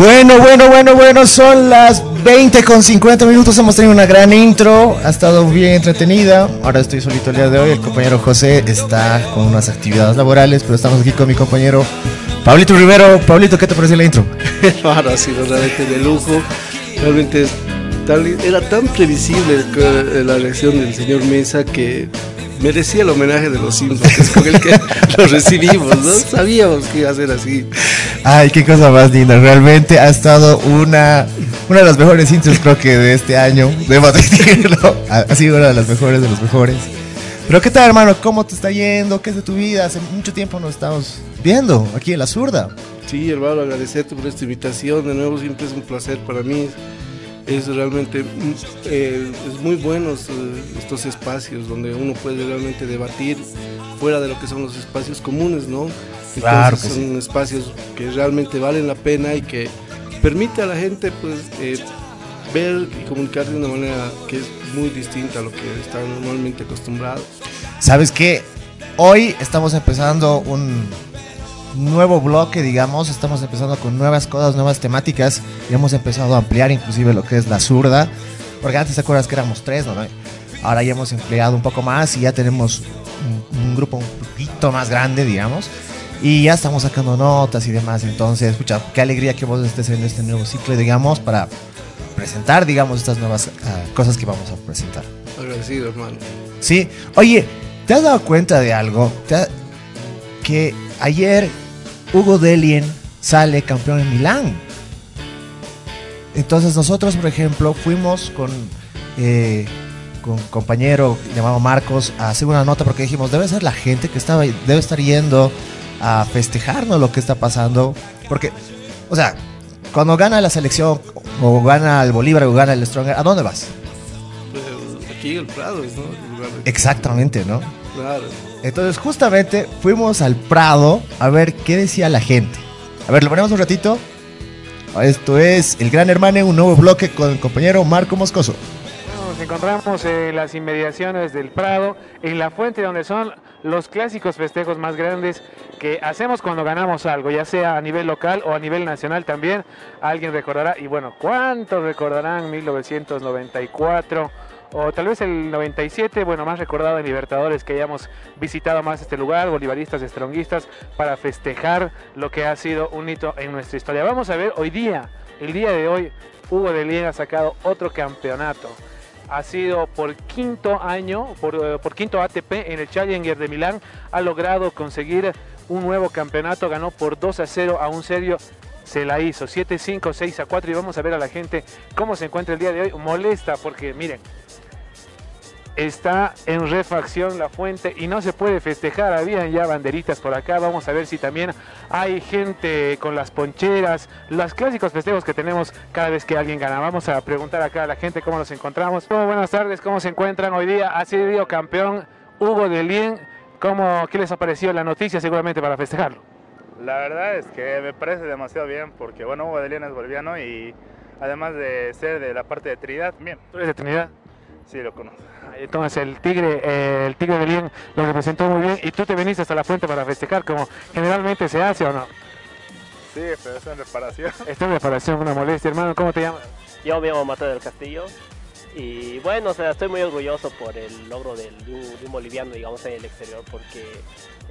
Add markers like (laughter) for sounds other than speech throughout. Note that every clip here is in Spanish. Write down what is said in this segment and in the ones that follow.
Bueno, bueno, bueno, bueno, son las 20 con 50 minutos, hemos tenido una gran intro, ha estado bien entretenida, ahora estoy solito el día de hoy, el compañero José está con unas actividades laborales, pero estamos aquí con mi compañero Pablito Rivero. Pablito, ¿qué te pareció la intro? (laughs) Hermano, ha sido realmente de lujo. Realmente tan- era tan previsible que- la reacción del señor Mesa que merecía el homenaje de los Simpsons, con el que (laughs) lo recibimos, ¿no? (laughs) Sabíamos que iba a ser así. Ay, qué cosa más linda, realmente ha estado una, una de las mejores intros creo que de este año, debo (laughs) decirlo, ha, sido una de las mejores de los mejores. Pero ¿qué tal hermano? ¿Cómo te está yendo? ¿Qué es de tu vida? Hace mucho tiempo nos estamos viendo aquí en La Zurda. Sí, hermano, agradecerte por esta invitación. De nuevo, siempre es un placer para mí. Es realmente eh, es muy buenos eh, estos espacios donde uno puede realmente debatir fuera de lo que son los espacios comunes, ¿no? Claro son espacios que realmente valen la pena y que permite a la gente pues eh, ver y comunicar de una manera que es muy distinta a lo que están normalmente acostumbrados. ¿Sabes qué? Hoy estamos empezando un nuevo bloque, digamos, estamos empezando con nuevas cosas, nuevas temáticas y hemos empezado a ampliar inclusive lo que es la zurda, porque antes te acuerdas que éramos tres, ¿no? Ahora ya hemos empleado un poco más y ya tenemos un, un grupo un poquito más grande, digamos, y ya estamos sacando notas y demás, entonces, escucha, qué alegría que vos estés en este nuevo ciclo, digamos, para presentar, digamos, estas nuevas ah, cosas que vamos a presentar. Agradecido, hermano. Sí, oye, ¿te has dado cuenta de algo? ¿Te ha- Que ayer Hugo Delien sale campeón en Milán. Entonces nosotros, por ejemplo, fuimos con, eh, con un compañero llamado Marcos a hacer una nota porque dijimos, debe ser la gente que estaba, debe estar yendo a festejarnos lo que está pasando. Porque, o sea, cuando gana la selección o gana el Bolívar o gana el Stronger, ¿a dónde vas? Pues, aquí en el Prado, ¿no? El lugar de- Exactamente, ¿no? Claro. Entonces justamente fuimos al Prado a ver qué decía la gente. A ver, lo ponemos un ratito. Esto es El Gran Hermano, un nuevo bloque con el compañero Marco Moscoso. Nos encontramos en las inmediaciones del Prado, en la fuente donde son los clásicos festejos más grandes que hacemos cuando ganamos algo, ya sea a nivel local o a nivel nacional también. Alguien recordará, y bueno, ¿cuántos recordarán 1994? O tal vez el 97, bueno, más recordado en Libertadores que hayamos visitado más este lugar, bolivaristas, estronguistas, para festejar lo que ha sido un hito en nuestra historia. Vamos a ver hoy día, el día de hoy, Hugo de Lien ha sacado otro campeonato ha sido por quinto año, por, eh, por quinto ATP en el Challenger de Milán, ha logrado conseguir un nuevo campeonato, ganó por 2 a 0 a un serio, se la hizo 7-5, 6 a 4 y vamos a ver a la gente cómo se encuentra el día de hoy, molesta porque miren, está en refacción la fuente y no se puede festejar. Habían ya banderitas por acá. Vamos a ver si también hay gente con las poncheras, los clásicos festejos que tenemos cada vez que alguien gana. Vamos a preguntar acá a la gente cómo nos encontramos. Oh, buenas tardes, ¿cómo se encuentran hoy día? Ha sido campeón Hugo de Lien. ¿Cómo, ¿Qué les ha parecido la noticia seguramente para festejarlo? La verdad es que me parece demasiado bien porque, bueno, Hugo de León es boliviano y además de ser de la parte de Trinidad, bien. ¿Tú eres de Trinidad? Sí, lo conozco. Entonces el Tigre, eh, el Tigre de Lien lo representó muy bien y tú te viniste hasta la fuente para festejar como generalmente se hace o no. Sí, pero es en reparación. Esta es reparación, una molestia, hermano. ¿Cómo te llamas? Yo me llamo Mateo del Castillo y bueno, o sea, estoy muy orgulloso por el logro del- de, un, boliviano, digamos, en el exterior, porque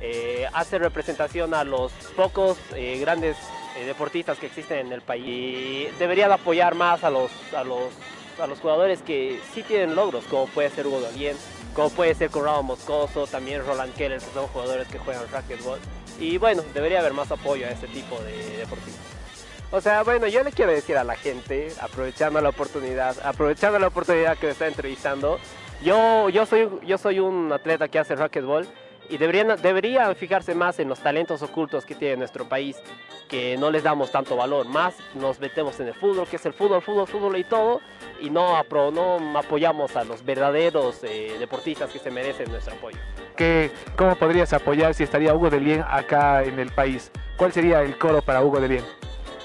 eh, hace representación a los pocos eh, grandes eh, deportistas que existen en el país. Y debería de apoyar más a los, a los, a los jugadores que sí tienen logros, como puede ser Hugo Dalien, como puede ser Conrado Moscoso, también Roland Keller, que son jugadores que juegan racquetball. Y bueno, debería haber más apoyo a este tipo de deportistas. O sea, bueno, yo le quiero decir a la gente, aprovechando la oportunidad, aprovechando la oportunidad que me está entrevistando, yo, yo, soy, yo soy un atleta que hace racquetball y deberían, deberían fijarse más en los talentos ocultos que tiene nuestro país, que no les damos tanto valor, más nos metemos en el fútbol, que es el fútbol, fútbol, fútbol y todo, y no, no apoyamos a los verdaderos eh, deportistas que se merecen nuestro apoyo. ¿Qué, ¿Cómo podrías apoyar si estaría Hugo Delien acá en el país? ¿Cuál sería el coro para Hugo Delien?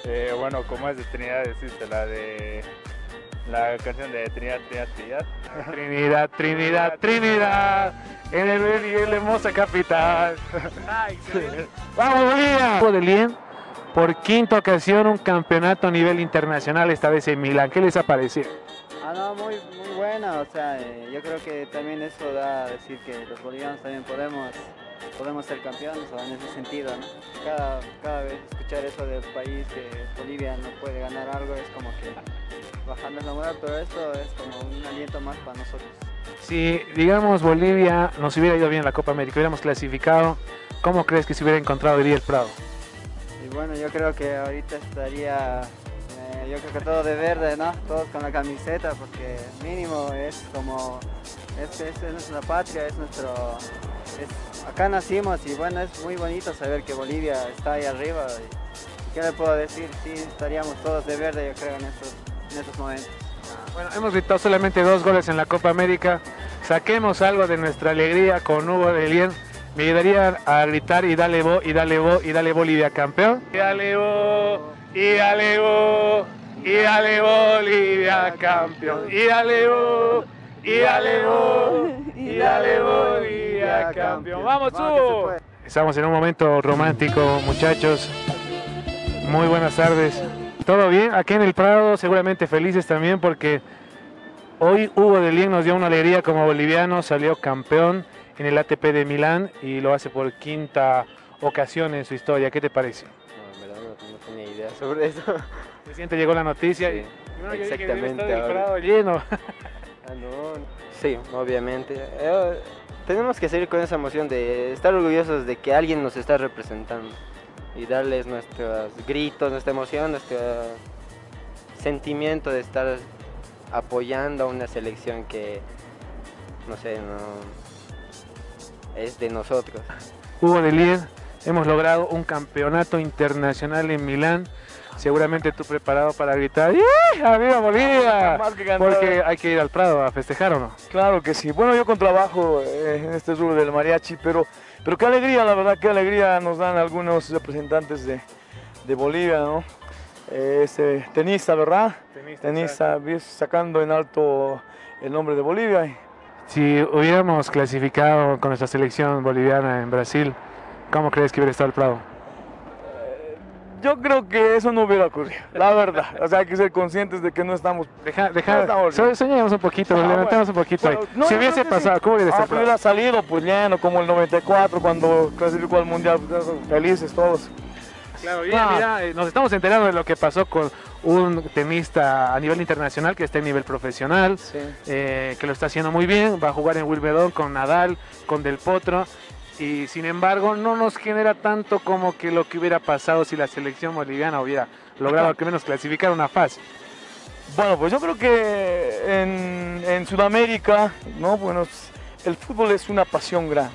Eh, bueno, como es de Trinidad, decirte la de la canción de Trinidad, Trinidad, Trinidad. Trinidad, Trinidad, Trinidad, en el Belien, la hermosa capital. (laughs) ¡Vamos, Bolivia! Delien, por quinta ocasión un campeonato a nivel internacional, esta vez en Milán. ¿Qué les ha parecido? Ah, no, muy, muy buena, o sea, eh, yo creo que también eso da a decir que los bolivianos también podemos, podemos ser campeones en ese sentido, ¿no? Cada, cada vez escuchar eso del país que Bolivia no puede ganar algo es como que bajando la moral, pero esto es como un aliento más para nosotros. Si, digamos, Bolivia nos hubiera ido bien en la Copa América, hubiéramos clasificado, ¿cómo crees que se hubiera encontrado hoy día el Prado? Y bueno, yo creo que ahorita estaría, eh, yo creo que todo de verde, ¿no? Todos con la camiseta, porque mínimo es como, es, es, es nuestra patria, es nuestro, es- acá nacimos y bueno, es muy bonito saber que Bolivia está ahí arriba. Y, ¿Qué le puedo decir? Sí, estaríamos todos de verde, yo creo, en estos, en estos momentos. Bueno, hemos gritado solamente dos goles en la Copa América. Saquemos algo de nuestra alegría con Hugo Delien. Me ayudaría a gritar y dale bo, y dale bo, y dale Bolivia campeón. Y dale bo, y dale bo, y dale Bolivia campeón. Y dale bo, y dale y dale Bolivia campeón. ¡Vamos, Hugo! Estamos en un momento romántico, muchachos. Muy buenas tardes. ¿Todo bien? Aquí en el Prado, seguramente felices también porque hoy Hugo Delien nos dio una alegría como boliviano, salió campeón en el ATP de Milán y lo hace por quinta ocasión en su historia. ¿Qué te parece? No, en verdad no, no tenía idea sobre eso. Recién te llegó la noticia y, Sí, y bueno, yo dije, debe exactamente, estar el. Prado lleno. No. Sí, obviamente. Eh, tenemos que seguir con esa emoción de estar orgullosos de que alguien nos está representando y darles nuestros gritos, nuestra emoción, nuestro sentimiento de estar apoyando a una selección que, no sé, no es de nosotros. Hugo Delien, hemos logrado un campeonato internacional en Milán. Seguramente tú preparado para gritar ¡Yeah! ¡Arriba Bolivia! Porque hay que ir al Prado a festejar o no. Claro que sí. Bueno, yo con trabajo eh, en este rubro del mariachi, pero, pero qué alegría, la verdad, qué alegría nos dan algunos representantes de, de Bolivia, ¿no? Eh, ese tenista, ¿verdad? Tenista, sacando en alto el nombre de Bolivia. Si hubiéramos clasificado con nuestra selección boliviana en Brasil, ¿cómo crees que hubiera estado el Prado? Yo creo que eso no hubiera ocurrido, la verdad. O sea, hay que ser conscientes de que no estamos... Deja, no deja, estamos soñemos un poquito, Ah, levantemos bueno. un poquito ahí. No, si hubiese que sí. pasado, ¿cómo hubiera Ah, hubiera salido pues lleno, como el 94, cuando clasificó al Mundial, pues, felices todos. Claro, bien, mira, eh, nos estamos enterando de lo que pasó con un tenista a nivel internacional que está en nivel profesional, eh, que lo está haciendo muy bien, va a jugar en Wimbledon con Nadal, con Del Potro, y sin embargo no nos genera tanto como que lo que hubiera pasado si la selección boliviana hubiera logrado al menos clasificar una fase. Bueno, pues yo creo que en, en Sudamérica, ¿no? Bueno, el fútbol es una pasión grande.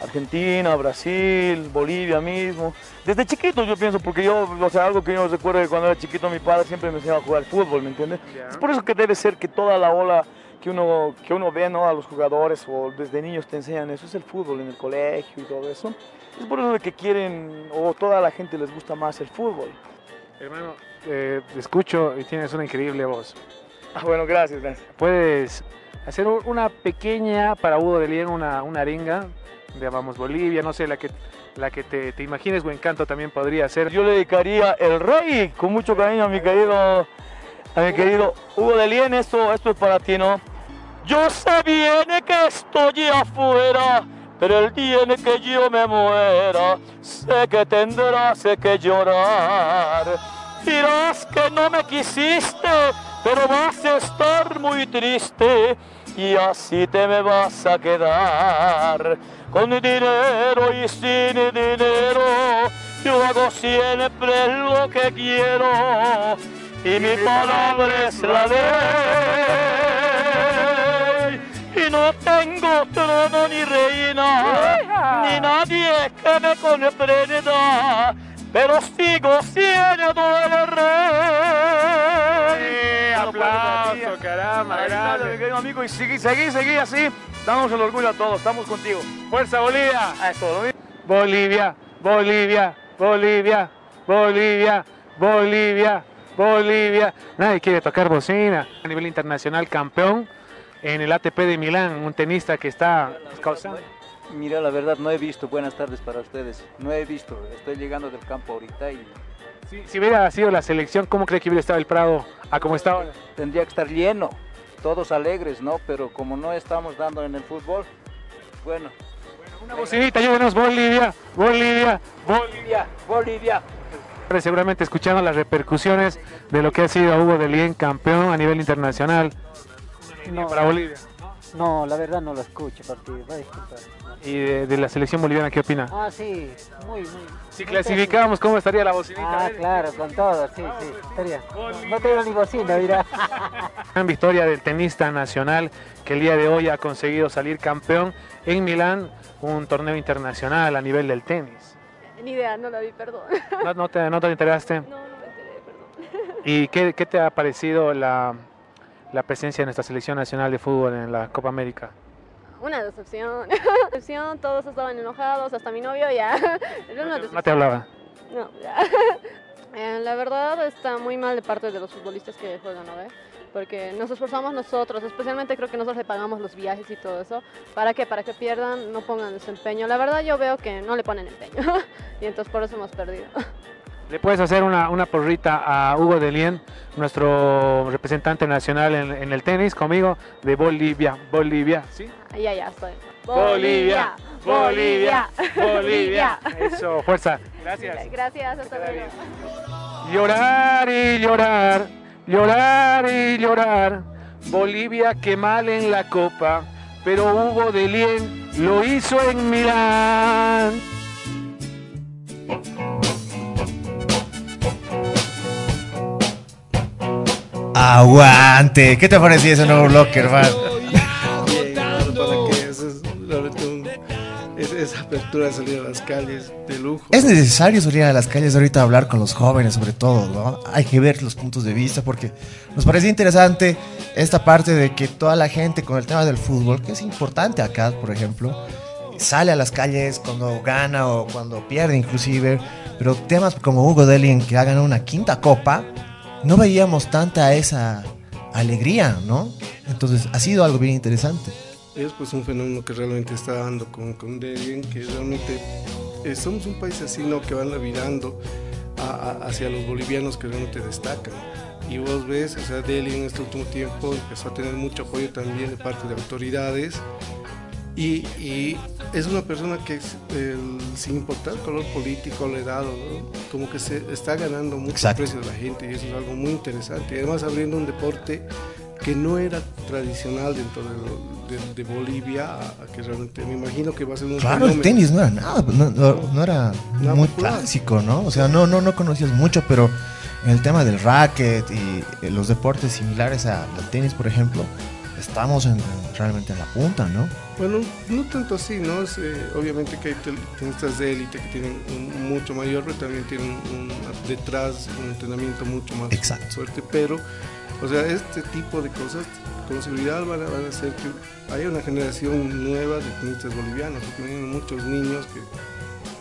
Argentina, Brasil, Bolivia mismo. Desde chiquito yo pienso, porque yo, o sea, algo que yo recuerdo de cuando era chiquito, mi padre siempre me enseñaba a jugar fútbol, ¿me entiendes? Es por eso que debe ser que toda la ola que uno, que uno ve, ¿no? A los jugadores o desde niños te enseñan eso, es el fútbol en el colegio y todo eso. Es por eso que quieren, o toda la gente les gusta más el fútbol. Hermano, eh, te escucho y tienes una increíble voz. Ah, bueno, gracias, gracias. Puedes hacer un- una pequeña para Hugo de Lien, una, una arenga de Vamos Bolivia, no sé, la que, la que te, te imagines o encanto también podría ser. Yo le dedicaría el rey con mucho cariño a mi querido, a mi querido Hugo de Lien. Esto, esto es para ti, ¿no? Yo sé bien que estoy afuera, pero el día en que yo me muera, sé que tendrás que llorar. Dirás que no me quisiste, pero vas a estar muy triste y así te me vas a quedar. Con dinero y sin dinero, yo hago siempre lo que quiero y mi palabra es la ley. Y no tengo trono ni reina, ni nadie que me comprenda, pero sigo siendo el rey. aplauso, caramba, Ahí está, gracias. mi amigo, y seguí, seguí, seguí así. Damos el orgullo a todos, estamos contigo. Fuerza Bolivia. Eso, mismo. Bolivia, Bolivia, Bolivia, Bolivia, Bolivia, Bolivia. Nadie quiere tocar bocina. A nivel internacional, campeón en el ATP de Milán, un tenista que está causando. Mira, la verdad no he visto. Buenas tardes para ustedes. No he visto. Estoy llegando del campo ahorita y Si, si hubiera sido la selección, ¿cómo cree que hubiera estado el Prado a como está ahora? tendría que estar lleno. Todos alegres, ¿no? Pero como no estamos dando en el fútbol, bueno. Una bocinita, ayúdenos, Bolivia, Bolivia, Bolivia, Bolivia. Bolivia. Seguramente escuchando las repercusiones de lo que ha sido Hugo de Lien, campeón a nivel internacional. No, para Bolivia. No, la verdad no lo escucho, partido. Va a disculpar. Y de, de la selección boliviana, ¿qué opina? Ah, sí, muy, muy. Si clasificábamos, ¿cómo estaría la bocinita? Ah, claro, con todo, sí, sí. Estaría. No tengo ni bocina, mira. (laughs) Gran victoria del tenista nacional que el día de hoy ha conseguido salir campeón en Milán, un torneo internacional a nivel del tenis. (laughs) Ni idea, no la vi, perdón. (laughs) ¿No, no te, no te enteraste? No, no me enteré, perdón. (laughs) ¿Y qué, qué te ha parecido la, la presencia de nuestra selección nacional de fútbol en la Copa América? Una decepción. decepción, todos estaban enojados, hasta mi novio ya. No te hablaba. No, ya. Eh, la verdad está muy mal de parte de los futbolistas que juegan, ¿no? ve? Porque nos esforzamos nosotros, especialmente creo que nosotros le pagamos los viajes y todo eso. ¿Para qué? Para que pierdan, no pongan desempeño. La verdad yo veo que no le ponen empeño. (laughs) y entonces por eso hemos perdido. ¿Le puedes hacer una, una porrita a Hugo de Lien, nuestro representante nacional en, en el tenis, conmigo, de Bolivia? Bolivia, ¿sí? Ya, ya estoy. Bolivia, Bolivia, (laughs) Bolivia. Eso, fuerza. Gracias. Gracias, hasta luego. Llorar y llorar, llorar y llorar. Bolivia que mal en la copa, pero Hugo de Lien lo hizo en Milán. Aguante. ¿Qué te parecía ese nuevo bloque, hermano? Apertura salir a las calles de lujo. Es necesario salir a las calles ahorita a hablar con los jóvenes, sobre todo, ¿no? Hay que ver los puntos de vista porque nos parece interesante esta parte de que toda la gente con el tema del fútbol, que es importante acá, por ejemplo, sale a las calles cuando gana o cuando pierde inclusive, pero temas como Hugo Delien que ha ganado una quinta copa, no veíamos tanta esa alegría, ¿no? Entonces ha sido algo bien interesante. Es pues un fenómeno que realmente está dando con, con Devien, que realmente eh, somos un país así, ¿no? Que van virando a- a- hacia los bolivianos que realmente destacan. Y vos ves, o sea, Delhi en este último tiempo empezó a tener mucho apoyo también de parte de autoridades. Y, y es una persona que, es, el- sin importar el color político, la edad, ¿no? como que se está ganando mucho Exacto. aprecio de la gente y eso es algo muy interesante. Y además abriendo un deporte que no era tradicional dentro de, de- de Bolivia, que realmente me imagino que va a ser un Claro, el tenis no era nada, no, no- no era Nada muy popular. clásico, ¿no? O sea, no, no, no conocías mucho, pero en el tema del racket y eh, los deportes similares a- al tenis, por ejemplo, estamos en- realmente en la punta, ¿no? Bueno, no tanto así, ¿no? Es, eh, obviamente que hay tenistas de élite que tienen un mucho mayor, pero también tienen un- detrás un entrenamiento mucho más Exacto. fuerte, pero, o sea, este tipo de cosas con seguridad van a, van a hacer que haya una generación nueva de tenistas bolivianos, porque muchos niños que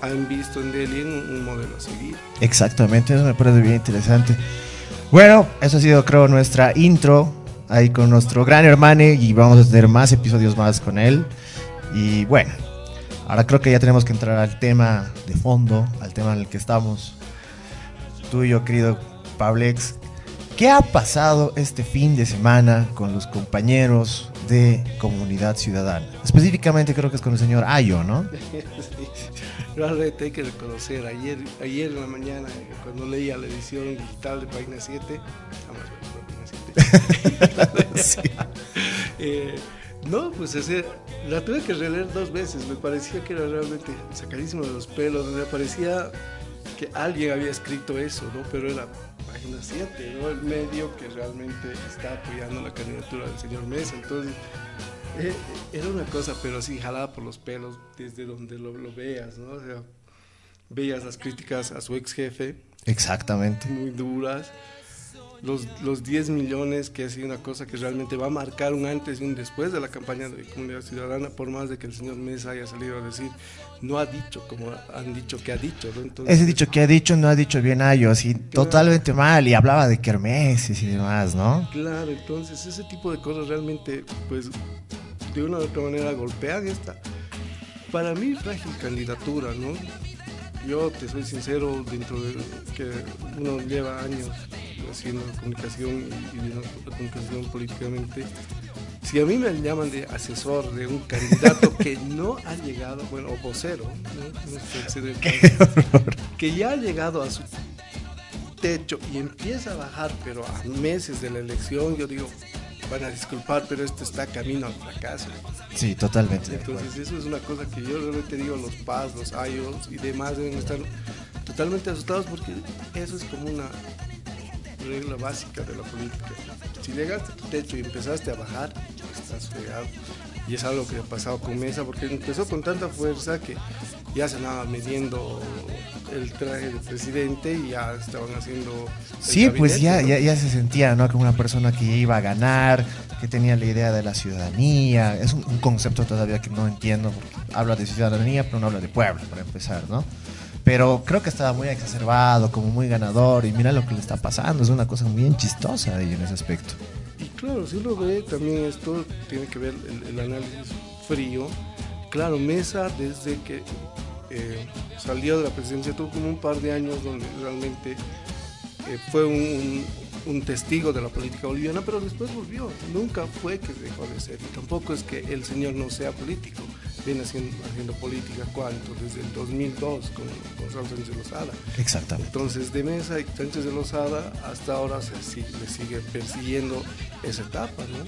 han visto en Delhi un, un modelo a seguir. Exactamente, eso me parece bien interesante. Bueno, eso ha sido creo nuestra intro ahí con nuestro gran hermano y vamos a tener más episodios más con él. Y bueno, ahora creo que ya tenemos que entrar al tema de fondo, al tema en el que estamos. Tú y yo, querido Pablex, ¿qué ha pasado este fin de semana con los compañeros de Comunidad Ciudadana? Específicamente creo que es con el señor Ayo, ¿no? (laughs) Realmente hay que reconocer, ayer, ayer en la mañana, cuando leía la edición digital de Página 7, jamás voy a Página 7. (laughs) (laughs) Eh, no, pues la tuve que releer dos veces, me parecía que era realmente sacadísimo de los pelos, me parecía que alguien había escrito eso, ¿no? Pero era página 7, ¿no? El medio que realmente está apoyando la candidatura del señor Mesa. Entonces, eh, era una cosa, pero así jalada por los pelos desde donde lo, lo veas, ¿no? O sea, veías las críticas a su ex jefe, Exactamente. muy duras. Los, los 10 millones, que ha sido una cosa que realmente va a marcar un antes y un después de la campaña de Comunidad Ciudadana, por más de que el señor Mesa haya salido a decir, no ha dicho como han dicho que ha dicho. ¿no? Entonces, Ese dicho que ha dicho no ha dicho bien a ellos y totalmente mal y hablaba de kermeses y demás, ¿no? Claro, entonces ese tipo de cosas realmente, pues, de una u otra manera golpean esta, para mí, frágil candidatura, ¿no? Yo te soy sincero, dentro de que uno lleva años haciendo comunicación y la comunicación políticamente, si a mí me llaman de asesor de un candidato que no ha llegado, bueno, o vocero, ¿no? No (laughs) caso, que ya ha llegado a su techo y empieza a bajar, pero a meses de la elección, yo digo, van a disculpar, pero esto está camino al fracaso. Sí, totalmente. Entonces eso es una cosa que yo realmente digo, los PAS, los IOS y demás deben estar totalmente asustados porque eso es como una regla básica de la política. Si llegaste a tu techo y empezaste a bajar, estás fregado. Y es algo que ha pasado con Mesa porque empezó con tanta fuerza que ya se andaba midiendo el traje de presidente y ya estaban haciendo... Sí, pues ya, ya, ya se sentía, ¿no? Como una persona que iba a ganar, que tenía la idea de la ciudadanía. Es un, un concepto todavía que no entiendo, porque habla de ciudadanía, pero no habla de pueblo, para empezar, ¿no? Pero creo que estaba muy exacerbado, como muy ganador, y mira lo que le está pasando, es una cosa bien chistosa ahí en ese aspecto. Y claro, si uno ve también esto, tiene que ver el, análisis frío. Claro, Mesa desde que eh, salió de la presidencia tuvo como un par de años donde realmente eh, fue un testigo de la política boliviana, pero después volvió. Nunca fue que dejó de ser. Y tampoco es que el señor no sea político. Viene haciendo, haciendo política, ¿cuánto? Desde el 2002 con Gonzalo Sánchez Lozada. Exactamente. Entonces, de Mesa y Sánchez de Lozada hasta ahora se sigue, le sigue persiguiendo esa etapa, ¿no?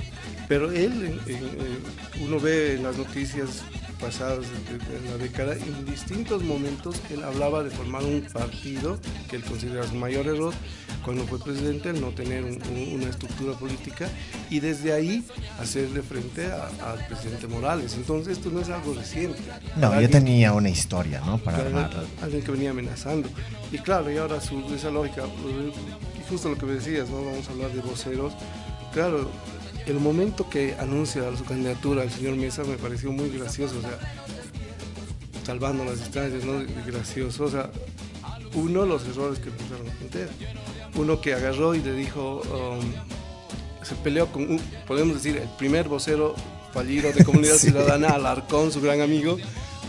Pero él, en- en- en- uno ve en las noticias pasadas de, la década, en distintos momentos él hablaba de formar un partido que él considera su mayor error cuando fue presidente, el no tener un- un- una estructura política y desde ahí hacerle frente al presidente Morales. Entonces, esto no es algo reciente. No, Alguien- tenía una historia, ¿no? Para Claro, alguien que venía amenazando. Y claro, y ahora su, esa lógica, y justo lo que me decías, ¿no? Vamos a hablar de voceros. Claro, el momento que anuncia su candidatura al señor Mesa me pareció muy gracioso, o sea, salvando las distancias, ¿no? Gracioso, o sea, uno, los errores que empezaron a cometer. Uno que agarró y le dijo, um, se peleó con, un, podemos decir, el primer vocero fallido de Comunidad (laughs) Sí. Ciudadana, Alarcón, su gran amigo,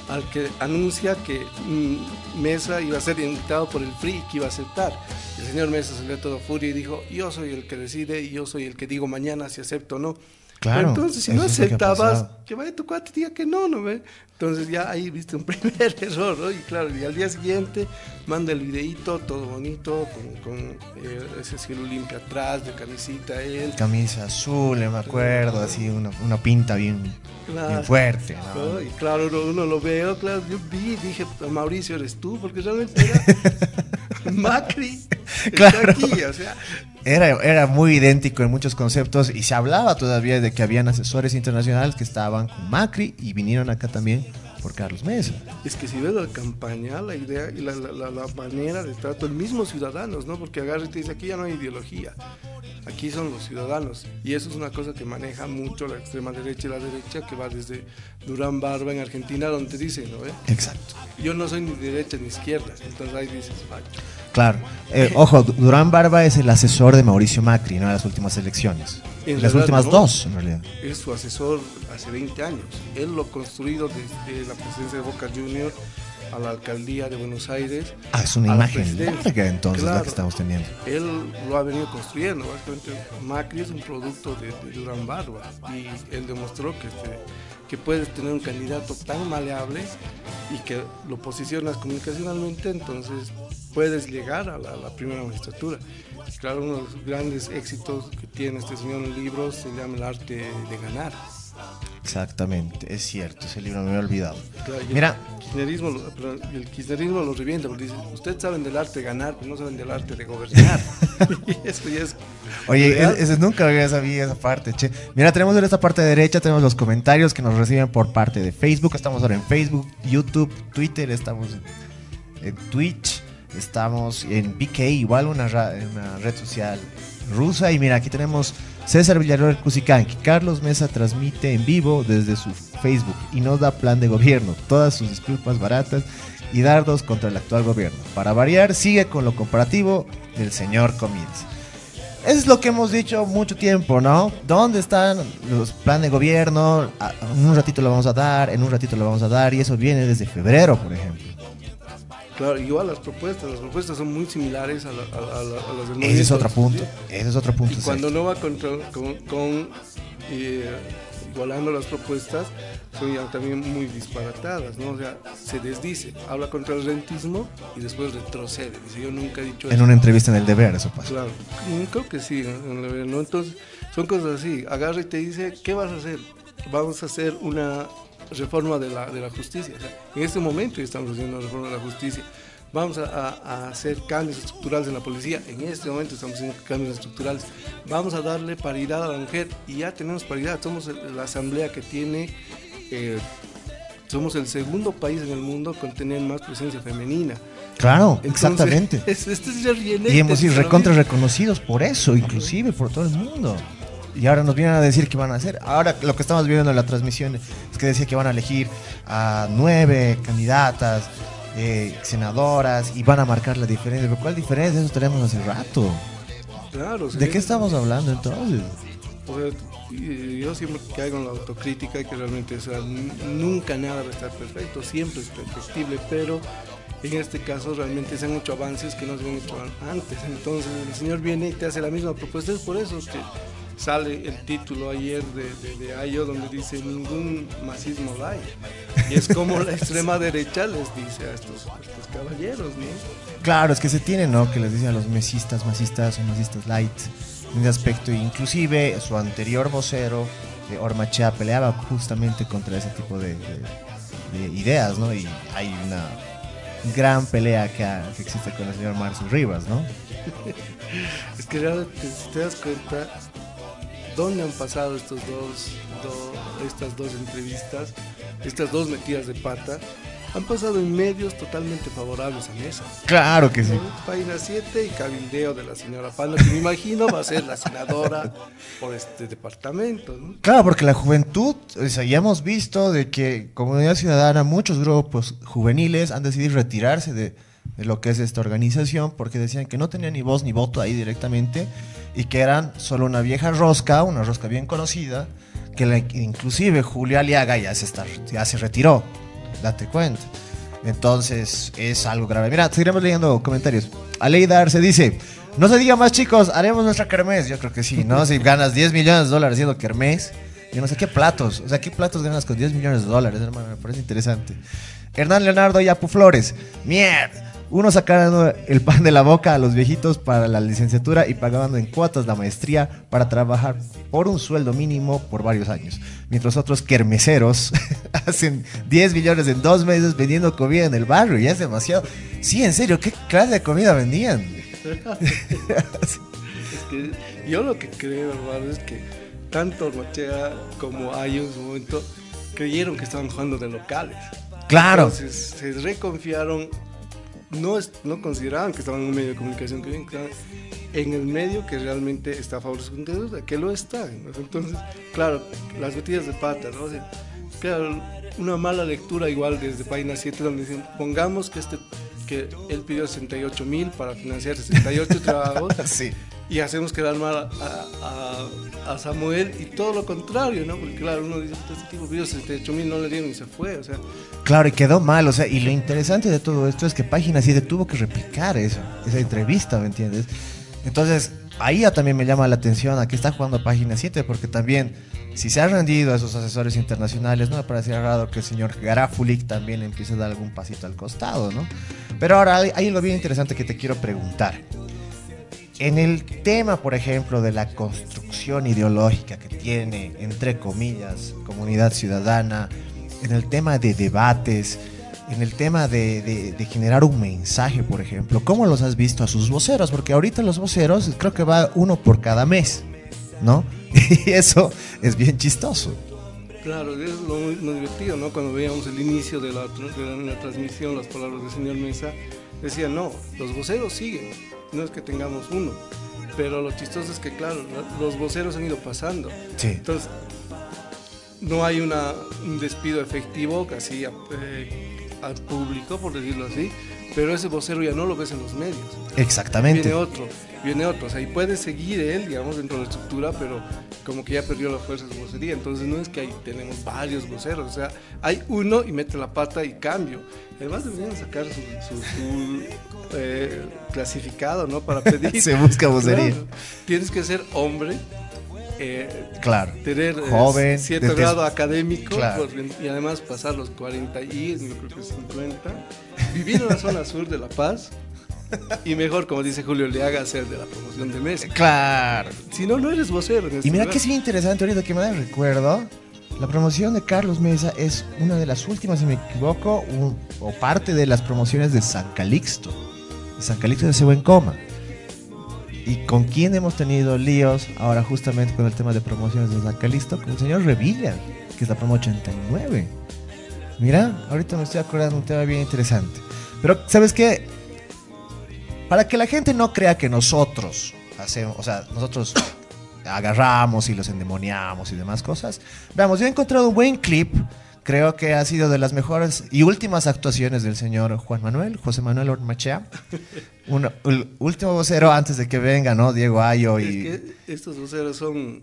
al que anuncia que mm, Mesa iba a ser invitado por el PRI y que iba a aceptar. El señor Mesa salió todo furia y dijo, yo soy el que decide y yo soy el que digo mañana si acepto o no. Claro, Pero entonces, si no que aceptabas, pasado. que vaya tu cuate y diga que no, ¿no ve? Entonces ya ahí viste un (laughs) primer error, ¿no? Y claro, y al día siguiente manda el videíto todo bonito, con, con, eh, ese cielo limpio atrás, de camisita él. Camisa azul, me acuerdo, así una, una pinta bien, bien fuerte, ¿no? ¿no? Y claro, uno, uno lo veo, claro, yo vi, dije, Mauricio, eres tú, porque realmente era (laughs) Macri, está Claro. aquí, o sea, Era, era muy idéntico en muchos conceptos y se hablaba todavía de que habían asesores internacionales que estaban con Macri y vinieron acá también por Carlos Mesa. Es que si ves la campaña, la idea y la, la- la- la manera de trato, el mismo ciudadanos, ¿no? Porque agarra y te dice, aquí ya no hay ideología, aquí son los ciudadanos. Y eso es una cosa que maneja mucho la extrema derecha y la derecha, que va desde Durán Barba en Argentina, donde dicen, ¿no? ve? Exacto. Yo no soy ni derecha ni izquierda, entonces ahí dices, facho. Claro. Eh, ojo, Du- Durán Barba es el asesor de Mauricio Macri, ¿no? En las últimas elecciones. En las últimas no. dos, en realidad. Es su asesor hace 20 años. Él lo ha construido desde la presidencia de Boca Juniors a la alcaldía de Buenos Aires. Ah, es una imagen larga entonces la que estamos teniendo. Él lo ha venido construyendo. Básicamente, Macri es un producto de, de Durán Barba y él demostró que, este, que puedes tener un candidato tan maleable y que lo posicionas comunicacionalmente, entonces puedes llegar a la, la primera magistratura. Claro, uno de los grandes éxitos que tiene este señor en libros se llama El arte de ganar. Exactamente, es cierto, ese libro me había olvidado. Claro, y el Mira, kirchnerismo, el kirchnerismo lo revienta porque dice, ustedes saben del arte de ganar, pero no saben del arte de gobernar. (laughs) (laughs) y eso ya es... Oye, nunca había sabido esa parte, che. Mira, tenemos en esta parte derecha, tenemos los comentarios que nos reciben por parte de Facebook. Estamos ahora en Facebook, YouTube, Twitter, estamos en, en Twitch, estamos en BK, igual una, red social rusa. Y mira, aquí tenemos César Villarreal Cusicanqui. Carlos Mesa transmite en vivo desde su Facebook y nos da plan de gobierno, todas sus disculpas baratas y dardos contra el actual gobierno. Para variar, sigue con lo comparativo del señor Comienza. Eso es lo que hemos dicho mucho tiempo, ¿no? ¿Dónde están los planes de gobierno? En un ratito lo vamos a dar, en un ratito lo vamos a dar, y eso viene desde febrero, por ejemplo. Claro, igual las propuestas, las propuestas son muy similares a, la- a- a la- a las del Ese es otro punto. Ese es otro punto. Y cuando no va contra- con, con, eh, igualando las propuestas, son ya también muy disparatadas, ¿no? O sea, se desdice, habla contra el rentismo y después retrocede. Dice, yo nunca he dicho En eso. una entrevista en el deber, eso pasa. Claro, creo que sí. En la verdad, ¿no? Entonces, son cosas así. Agarra y te dice, ¿qué vas a hacer? Vamos a hacer una reforma de la, de la justicia. O sea, en este momento ya estamos haciendo una reforma de la justicia. Vamos a, hacer cambios estructurales en la policía. En este momento estamos haciendo cambios estructurales. Vamos a darle paridad a la mujer y ya tenemos paridad. Somos la asamblea que tiene... eh, somos el segundo país en el mundo con tener más presencia femenina. Claro, Entonces, exactamente. (laughs) es- este es Y hemos sido recontra reconocidos por eso, inclusive por todo el mundo. Y ahora nos vienen a decir qué van a hacer. Ahora lo que estamos viendo en la transmisión es que decía que van a elegir a nueve candidatas, eh, senadoras, y van a marcar la diferencia. ¿Pero cuál diferencia? Eso tenemos hace rato. Claro, ¿De sería- qué estamos hablando entonces? O sea, yo siempre caigo en la autocrítica que realmente o sea, n- nunca nada va a estar perfecto, siempre es perfectible, pero en este caso realmente se han hecho avances que no se habían hecho an- antes. Entonces el señor viene y te hace la misma propuesta, es por eso que sale el título ayer de, de, de Ayo donde dice ningún masismo hay. Y es como la (laughs) extrema derecha les dice a estos, a estos caballeros, ¿no? Claro, es que se tiene, ¿no? Que les dicen a los mesistas, masistas o masistas light en ese aspecto. Inclusive su anterior vocero, eh, Ormachea, peleaba justamente contra ese tipo de, de- de ideas, ¿no? Y hay una gran pelea que, ha- que existe con el señor Marcel Rivas, ¿no? (laughs) Es que realmente, si te das cuenta, ¿dónde han pasado estos dos, do- estas dos entrevistas, estas dos metidas de pata? Han pasado en medios totalmente favorables a Mesa. Claro que sí. Página 7 y cabildeo de la señora Panda, que me imagino va a ser la senadora por este departamento. ¿no? Claro, porque la juventud, o sea, ya hemos visto de que Comunidad Ciudadana, muchos grupos juveniles han decidido retirarse de, de lo que es esta organización porque decían que no tenían ni voz ni voto ahí directamente y que eran solo una vieja rosca, una rosca bien conocida, que inclusive Julio Aliaga ya se, está, ya se retiró, date cuenta. Entonces es algo grave. Mira, seguiremos leyendo comentarios. Aleida Arce dice, no se diga más chicos, haremos nuestra kermés. Yo creo que sí, ¿no? Si ganas 10 millones de dólares haciendo kermés, yo no sé qué platos, o sea, qué platos ganas con 10 millones de dólares, hermano, me parece interesante. Hernán Leonardo Yapu Flores, mierda. Uno sacando el pan de la boca a los viejitos para la licenciatura y pagando en cuotas la maestría para trabajar por un sueldo mínimo por varios años. Mientras otros kermeseros (laughs) hacen 10 millones en dos meses vendiendo comida en el barrio. Ya es demasiado. Sí, en serio, ¿qué clase de comida vendían? (laughs) Es que yo lo que creo, hermano, es que tanto Rochea como Ayo en su momento creyeron que estaban jugando de locales. Claro. Entonces se reconfiaron, no, es- no consideraban que estaban en un medio de comunicación que bien, en el medio que realmente está a favor de su punto de vista, que lo está. ¿no? Entonces, claro, las metidas de pata, ¿no? O sea, claro, una mala lectura igual desde página 7 donde dicen, pongamos que este que él pidió 68 mil para financiar 68 (laughs) trabajos Sí. Y hacemos quedar mal a, a- a Samuel y todo lo contrario, ¿no? Porque claro, uno dice, este tipo pidió 68 mil, no le dieron y se fue, o sea, Claro, y quedó mal, o sea, y lo interesante de todo esto es que Página 7 tuvo que replicar eso, esa entrevista, ¿me entiendes? Entonces, ahí ya también me llama la atención a qué está jugando Página 7, porque también, si se ha rendido a esos asesores internacionales, no me parece raro que el señor Garafulik también empiece a dar algún pasito al costado, ¿no? Pero ahora hay, hay algo bien interesante que te quiero preguntar. En el tema, por ejemplo, de la construcción ideológica que tiene, entre comillas, comunidad ciudadana, en el tema de debates, en el tema de, de- de generar un mensaje, por ejemplo, ¿cómo los has visto a sus voceros? Porque ahorita los voceros creo que va uno por cada mes, ¿no? (laughs) Y eso es bien chistoso. Claro, es lo muy, divertido, ¿no? Cuando veíamos el inicio de la, de la transmisión, las palabras del señor Mesa, decía, no, los voceros siguen, no es que tengamos uno. Pero lo chistoso es que, claro, la- los voceros han ido pasando. Sí. Entonces, no hay una, un despido efectivo casi eh, al público, por decirlo así, pero ese vocero ya no lo ves en los medios. Exactamente. Viene otro, viene otro. O sea, y puede seguir él, digamos, dentro de la estructura, pero como que ya perdió la fuerza de su vocería. Entonces no es que ahí tenemos varios voceros. O sea, hay uno y mete la pata y cambio. Además deberían sacar su, su- su, eh, clasificado, ¿no? Para (laughs) pedir. Se busca vocería. Claro. Tienes que ser hombre. Eh, Claro. Tener eh, Joven, cierto desde- grado académico Claro. pues, y además pasar los 40 y yo creo que 50. Vivir en la zona sur de La Paz. Y mejor, como dice Julio Leaga, hacer de la promoción de mesa. Claro. Si no, no eres vocero. en este Y mira lugar. que es bien interesante ahorita que me da el recuerdo. La promoción de Carlos Mesa es una de las últimas, si me equivoco, un- o parte de las promociones de San Calixto. San Calixto de Buen Coma. Y con quién hemos tenido líos ahora justamente con el tema de promociones de San Calixto, con el señor Revilla, que es la promo 89. Mira, ahorita me estoy acordando de un tema bien interesante. Pero, ¿sabes qué? Para que la gente no crea que nosotros hacemos, o sea, nosotros (coughs) agarramos y los endemoniamos y demás cosas. Veamos, yo he encontrado un buen clip. Creo que ha sido de las mejores y últimas actuaciones del señor Juan Manuel, José Manuel Ormachea. (laughs) Un, el último vocero antes de que venga, ¿no? Diego Ayo Es y. que estos voceros son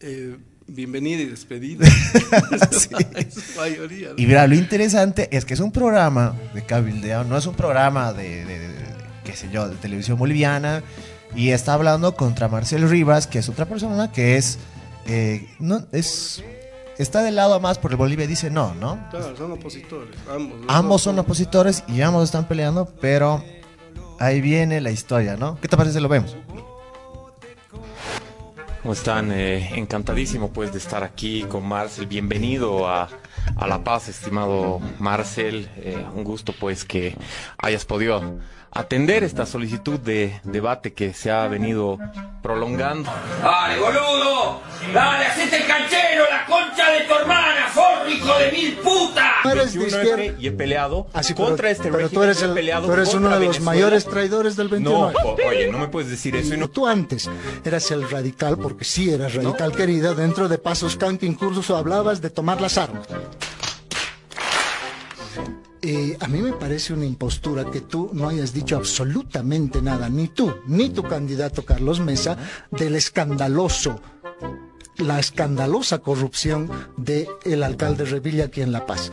eh, bienvenida y despedida. (laughs) (laughs) Es su mayoría. ¿no? Y mira, lo interesante es que es un programa de cabildeo, no es un programa de, de- de- de- qué sé yo, de televisión boliviana. Y está hablando contra Marcel Rivas, que es otra persona que es. eh, no, es está del lado más por el Bolivia, dice no, ¿no? Claro, son opositores. Ambos. son opositores y ambos están peleando, pero ahí viene la historia, ¿no? ¿Qué te parece lo vemos? ¿Cómo están? Eh, encantadísimo pues de estar aquí con Marcel. Bienvenido a, a La Paz, estimado Marcel. Eh, un gusto pues que hayas podido atender esta solicitud de debate que se ha venido prolongando. ¡Dale, boludo! ¡Dale, hacete el canchero, la concha de tu hermana, hijo de mil puta! eres de 21F izquierda. y he peleado Así, pero- contra este pero tú eres, el- peleado tú eres uno de los Venezuela. mayores traidores del 29. No, o- oye, no me puedes decir eso y no Tú antes eras el radical, porque sí eras radical, querida. Dentro de Pasos Canque incluso hablabas de tomar las armas. Eh, a mí me parece una impostura que tú no hayas dicho absolutamente nada, ni tú, ni tu candidato Carlos Mesa, del escandaloso, la escandalosa corrupción del el alcalde Revilla aquí en La Paz.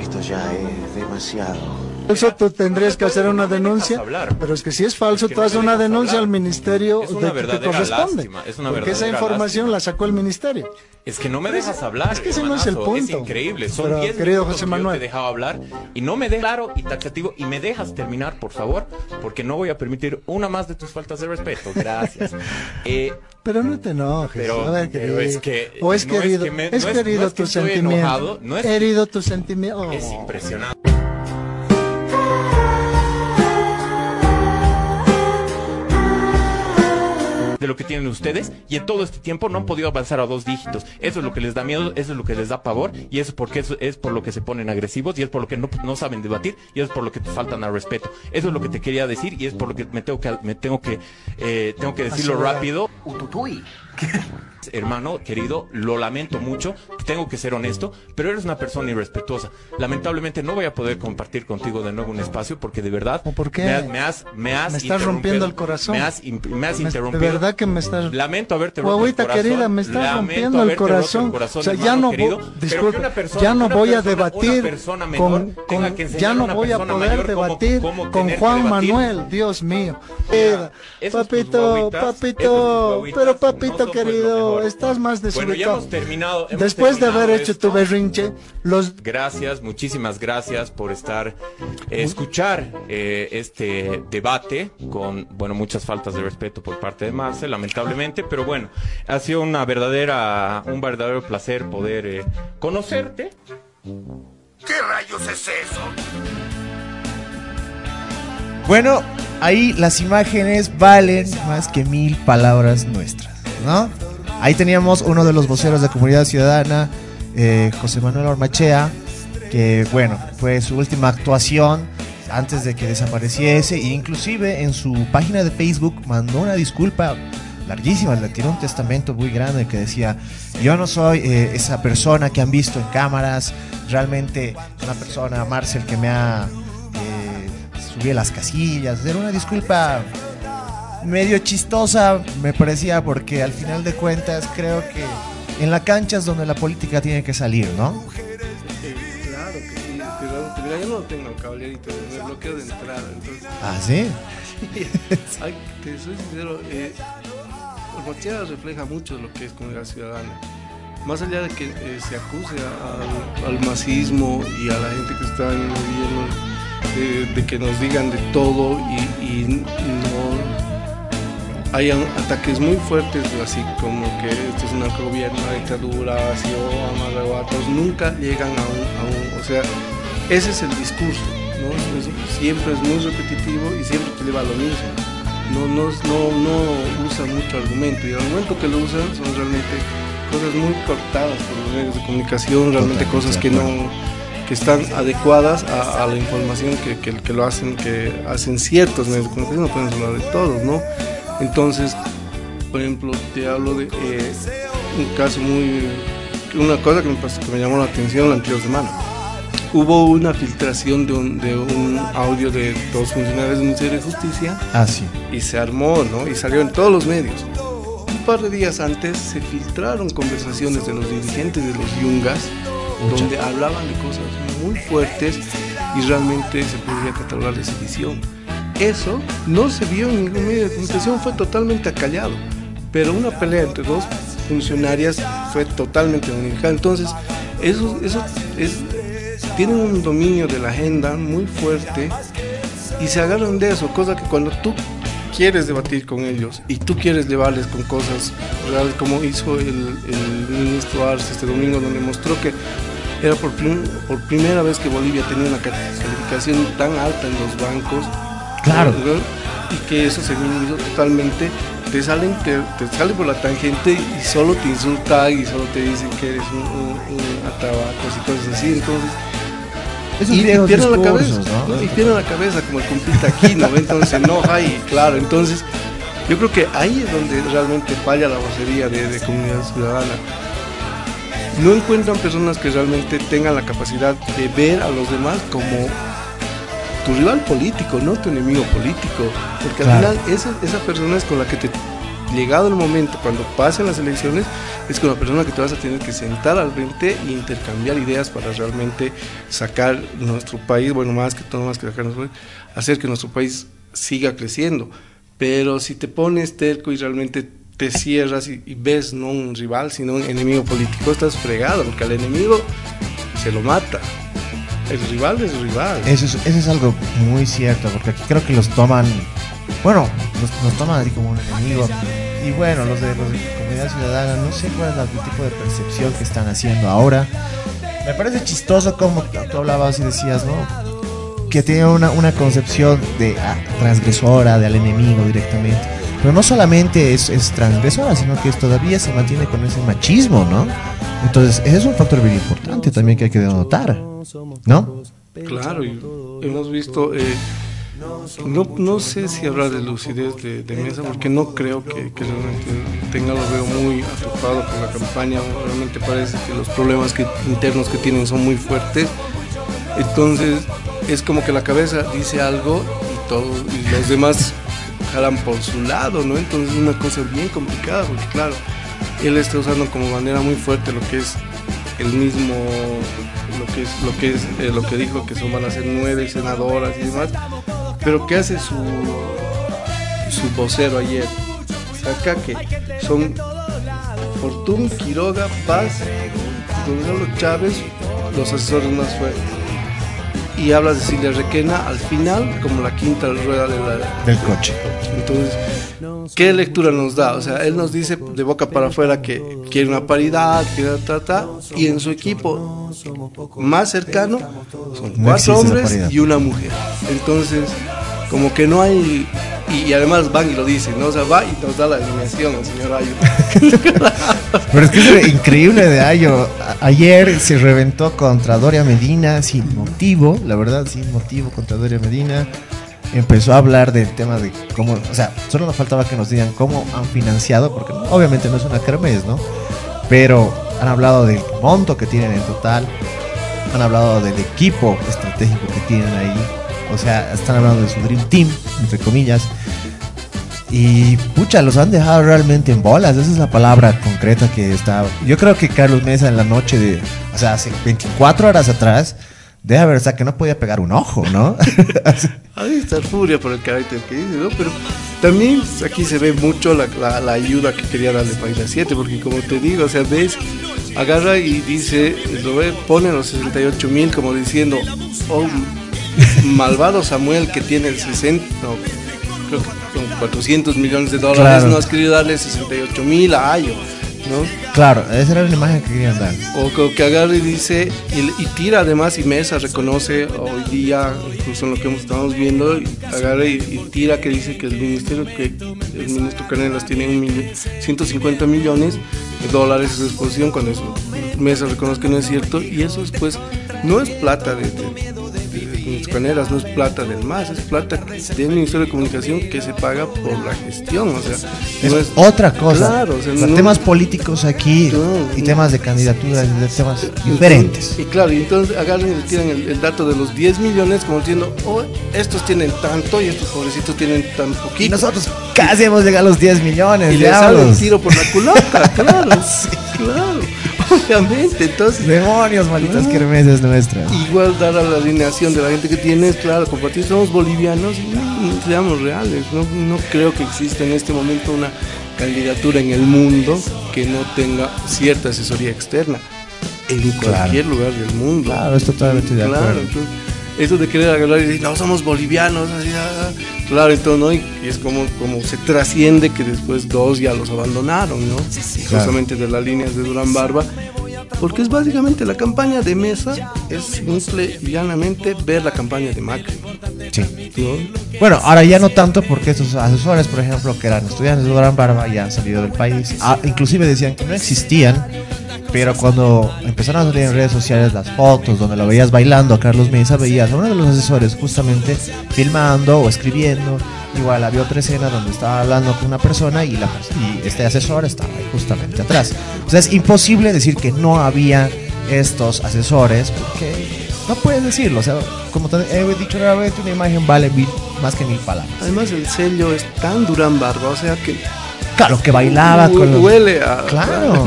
Esto ya es demasiado. Eso tú tendrías que hacer una denuncia, pero es que si es falso, tú haces una denuncia al ministerio Es de que te corresponde. es una porque esa información la sacó el ministerio. Es que no me dejas hablar. es que ese no es el punto. increíble. Son Pero, 10 querido José que yo Manuel. te he dejado hablar y no me dejas claro y taxativo y me dejas terminar, por favor, porque no voy a permitir una más de tus faltas de respeto. Gracias. (laughs) Eh, Pero no te enojes. Pero- a ver, pero querido. es que- o es no es querido, que me- es no es- querido no es tu sentimiento. enojado, no es- Herido tu sentimiento. Oh. es impresionante. De lo que tienen ustedes y en todo este tiempo no han podido avanzar a dos dígitos. Eso es lo que les da miedo, eso es lo que les da pavor y eso es porque eso es por lo que se ponen agresivos y es por lo que no, no saben debatir y es por lo que te faltan al respeto. Eso es lo que te quería decir y es por lo que me tengo que me tengo que eh, tengo que decirlo rápido. Hermano, querido, lo lamento mucho, tengo que ser honesto, pero eres una persona irrespetuosa. Lamentablemente no voy a poder compartir contigo de nuevo un espacio porque de verdad ¿Por qué? me has, me has, me has Me estás rompiendo el corazón. Me has, me has interrumpido. De verdad que me estás. Lamento haberte roto el corazón. querida, me estás Lamento rompiendo el haberte roto corazón. corazón, o sea, ya no, querido, una persona- ya no voy a persona- debatir con, con- que ya no voy a poder mayor cómo- debatir cómo con Juan debatir. Manuel, Dios mío. Tus Papito, papito, pero papito, pues, querido, mejor. estás más Bueno, ya desubicado. hemos terminado. hemos Después de haber hecho esto. tu berrinche, los Gracias, muchísimas gracias por estar, eh, escuchar eh, este debate con, bueno, muchas faltas de respeto por parte de Marcel, lamentablemente, pero bueno, ha sido una verdadera, un verdadero placer poder eh, conocerte. ¿Qué rayos es eso? Bueno, ahí las imágenes valen más que mil palabras nuestras, Ahí teníamos uno de los voceros de Comunidad Ciudadana, eh, José Manuel Ormachea, que bueno, fue su última actuación antes de que desapareciese e inclusive en su página de Facebook mandó una disculpa larguísima, le tiró un testamento muy grande que decía, yo no soy eh, esa persona que han visto en cámaras, realmente una persona, Marcel, que me ha eh, subido las casillas, era una disculpa medio chistosa, me parecía, porque al final de cuentas creo que en la cancha es donde la política tiene que salir, ¿no? Eh, claro que sí, pero yo no tengo caballerito, me bloqueo de entrada. Entonces, ¿Ah, sí? (laughs) Ay, te soy sincero, eh, Ormachea refleja mucho lo que es comunidad ciudadana. Más allá de que eh, se acuse a- al, al masismo y a la gente que está en el gobierno de, de que nos digan de todo y, y no hay ataques muy fuertes así como que esto es un gobierno, una dictadura, así o amarraguatos, nunca llegan a un, a un- o sea, ese es el discurso, ¿no? Siempre es muy repetitivo y siempre te lleva a lo mismo. No, no, no, no usa mucho argumento y el argumento que lo usan son realmente cosas muy cortadas por los medios de comunicación, realmente cosas que no que están adecuadas a, a la información que, que, que lo hacen, que hacen ciertos medios de comunicación, no podemos hablar de todos, ¿no? Entonces, por ejemplo, te hablo de eh, un caso muy, una cosa que me, pasó, que me llamó la atención la anterior semana. Hubo una filtración de un, de un audio de dos funcionarios del Ministerio de Justicia Ah, sí. y se armó, ¿no? Y salió en todos los medios. Un par de días antes se filtraron conversaciones de los dirigentes de los Yungas, donde hablaban de cosas muy fuertes y realmente se podría catalogar de sedición. Eso no se vio en ningún medio de comunicación, fue totalmente acallado. Pero una pelea entre dos funcionarias fue totalmente unificada. Entonces, eso, eso es, tienen un dominio de la agenda muy fuerte y se agarran de eso, cosa que cuando tú quieres debatir con ellos y tú quieres llevarles con cosas como hizo el, ministro Arce este domingo donde mostró que era por, por primera vez que Bolivia tenía una calificación tan alta en los bancos Claro. y que eso se minimizó totalmente te salen te, te sale por la tangente y solo te insultan y solo te dicen que eres un, un, un atabacos y cosas así entonces Esos y, y pierden la cabeza ¿no? ¿no? y pierden la cabeza como el compita aquí no entonces se enoja y claro entonces yo creo que ahí es donde realmente falla la vocería de, de comunidad ciudadana no encuentran personas que realmente tengan la capacidad de ver a los demás como tu rival político, no tu enemigo político. Porque Claro. al final esa, esa persona es con la que te, llegado el momento, cuando pasen las elecciones, es con la persona que te vas a tener que sentar al frente e intercambiar ideas para realmente sacar nuestro país, bueno, más que todo, más que sacar nuestro país, hacer que nuestro país siga creciendo. Pero si te pones terco y realmente te cierras y, y ves no un rival, sino un enemigo político, estás fregado, porque al enemigo se lo mata. El rival es rival. Eso es, eso es algo muy cierto, porque aquí creo que los toman, bueno, los, nos toman así como un enemigo. Y bueno, los de, los de comunidad ciudadana, no sé cuál es el tipo de percepción que están haciendo ahora. Me parece chistoso como tú hablabas y decías, ¿no? Que tiene una, una concepción de ah, transgresora, del enemigo directamente. Pero no solamente es, es transgresora, sino que es- todavía se mantiene con ese machismo, ¿no? Entonces, ese es un factor bien también que hay que denotar, ¿no? Claro, hemos visto, eh, no, sé si habrá de lucidez de, de mesa, porque no creo que, que realmente tenga, lo veo muy atrapado con la campaña, realmente parece que los problemas que, internos que tienen son muy fuertes, entonces es como que la cabeza dice algo y, todo, y los demás jalan por su lado, ¿no? Entonces es una cosa bien complicada, porque claro, él está usando como manera muy fuerte lo que es el mismo lo que es lo que es eh, lo que dijo que son van a ser nueve senadoras y demás pero qué hace su su vocero ayer saca que son Fortún, Quiroga, Paz, Gonzalo Chávez, los asesores más fuertes. Y habla de Silvia Requena al final como la quinta rueda de la- Del coche. Entonces, ¿qué lectura nos da? O sea, él nos dice de boca para afuera que quiere una paridad, quiere ta, ta, y en su equipo más cercano son cuatro hombres y una mujer. Entonces, como que no hay. Y, además van y lo dicen, ¿no? O sea, va y nos da la alineación el señor Ayo. (laughs) Pero es que es increíble de Ayo. Ayer se reventó contra Doria Medina sin motivo, la verdad, sin motivo contra Doria Medina. Empezó a hablar del tema de cómo, o sea, solo nos faltaba que nos digan cómo han financiado, porque obviamente no es una kermés, ¿no? Pero han hablado del monto que tienen en total, han hablado del equipo estratégico que tienen ahí, o sea, están hablando de su Dream Team, entre comillas. Y pucha, los han dejado realmente en bolas. Esa es la palabra concreta que está. Yo creo que Carlos Mesa en la noche de. O sea, hace 24 horas atrás. Deja ver, o sea, que no podía pegar un ojo, ¿no? (laughs) Ahí está furia por el carácter que dice, ¿no? Pero también aquí se ve mucho la, la- ayuda que quería darle Paila 7, porque como te digo, o sea, ves, agarra y dice, lo ve, pone los 68 mil como diciendo, oh, (laughs) malvado Samuel que tiene el 60, no, creo que son 400 millones de dólares, Claro. no has querido darle 68 mil a Ayo, ¿no? claro, esa era la imagen que querían dar. O que, que agarra y dice, y, y tira además, y Mesa reconoce hoy día, incluso en lo que estamos viendo, y agarra y, y tira que dice que el ministerio, que el ministro Canelas tiene un millón, 150 millones de dólares a su disposición, cuando eso Mesa reconoce que no es cierto, y eso después no es plata de, de, Canelas, no es plata del MAS, es plata del Ministerio de Comunicación que se paga por la gestión, o sea, Es, no es otra cosa. Claro, o sea, O sea, no- temas políticos aquí y temas de candidatura, de temas diferentes. Y claro, y entonces agarran y le tiran el, el dato de los 10 millones como diciendo, oh, estos tienen tanto y estos pobrecitos tienen tan poquito. Y nosotros casi hemos llegado a los 10 millones. Y le sale diablos. tiro por la culata, (laughs) claro, claro, obviamente, entonces... Demonios, malditas kermeses nuestras. Igual dar a la alineación de la gente que tienes, claro, compartir, somos bolivianos y seamos reales, no, no creo que exista en este momento una candidatura en el mundo que no tenga cierta asesoría externa en cualquier lugar del mundo. Claro, estoy totalmente de Claro, acuerdo. entonces, eso de querer agarrar y decir, no, somos bolivianos, así, ah, ah". claro, entonces, ¿no? Y y es como, como se trasciende que después dos ya los abandonaron, ¿no? Claro. Justamente de las líneas de Durán Barba, porque es básicamente la campaña de Mesa, es simple y llanamente ver la campaña de Macri. Sí. ¿no? Bueno, ahora ya no tanto porque estos asesores, por ejemplo, que eran estudiantes de Gran Barba, ya han salido del país. Ah, inclusive decían que no existían, pero cuando empezaron a salir en redes sociales las fotos donde lo veías bailando a Carlos Mesa, veías a uno de los asesores justamente filmando o escribiendo. Igual había otra escena donde estaba hablando con una persona y, la, y este asesor estaba ahí justamente atrás. O sea, es imposible decir que no había estos asesores porque no puedes decirlo. O sea, como te he dicho nuevamente, una imagen vale mil- más que mil palabras. Además el sello es tan Durán Barba, o sea que... Claro, que bailaba con los- Huele a... Claro.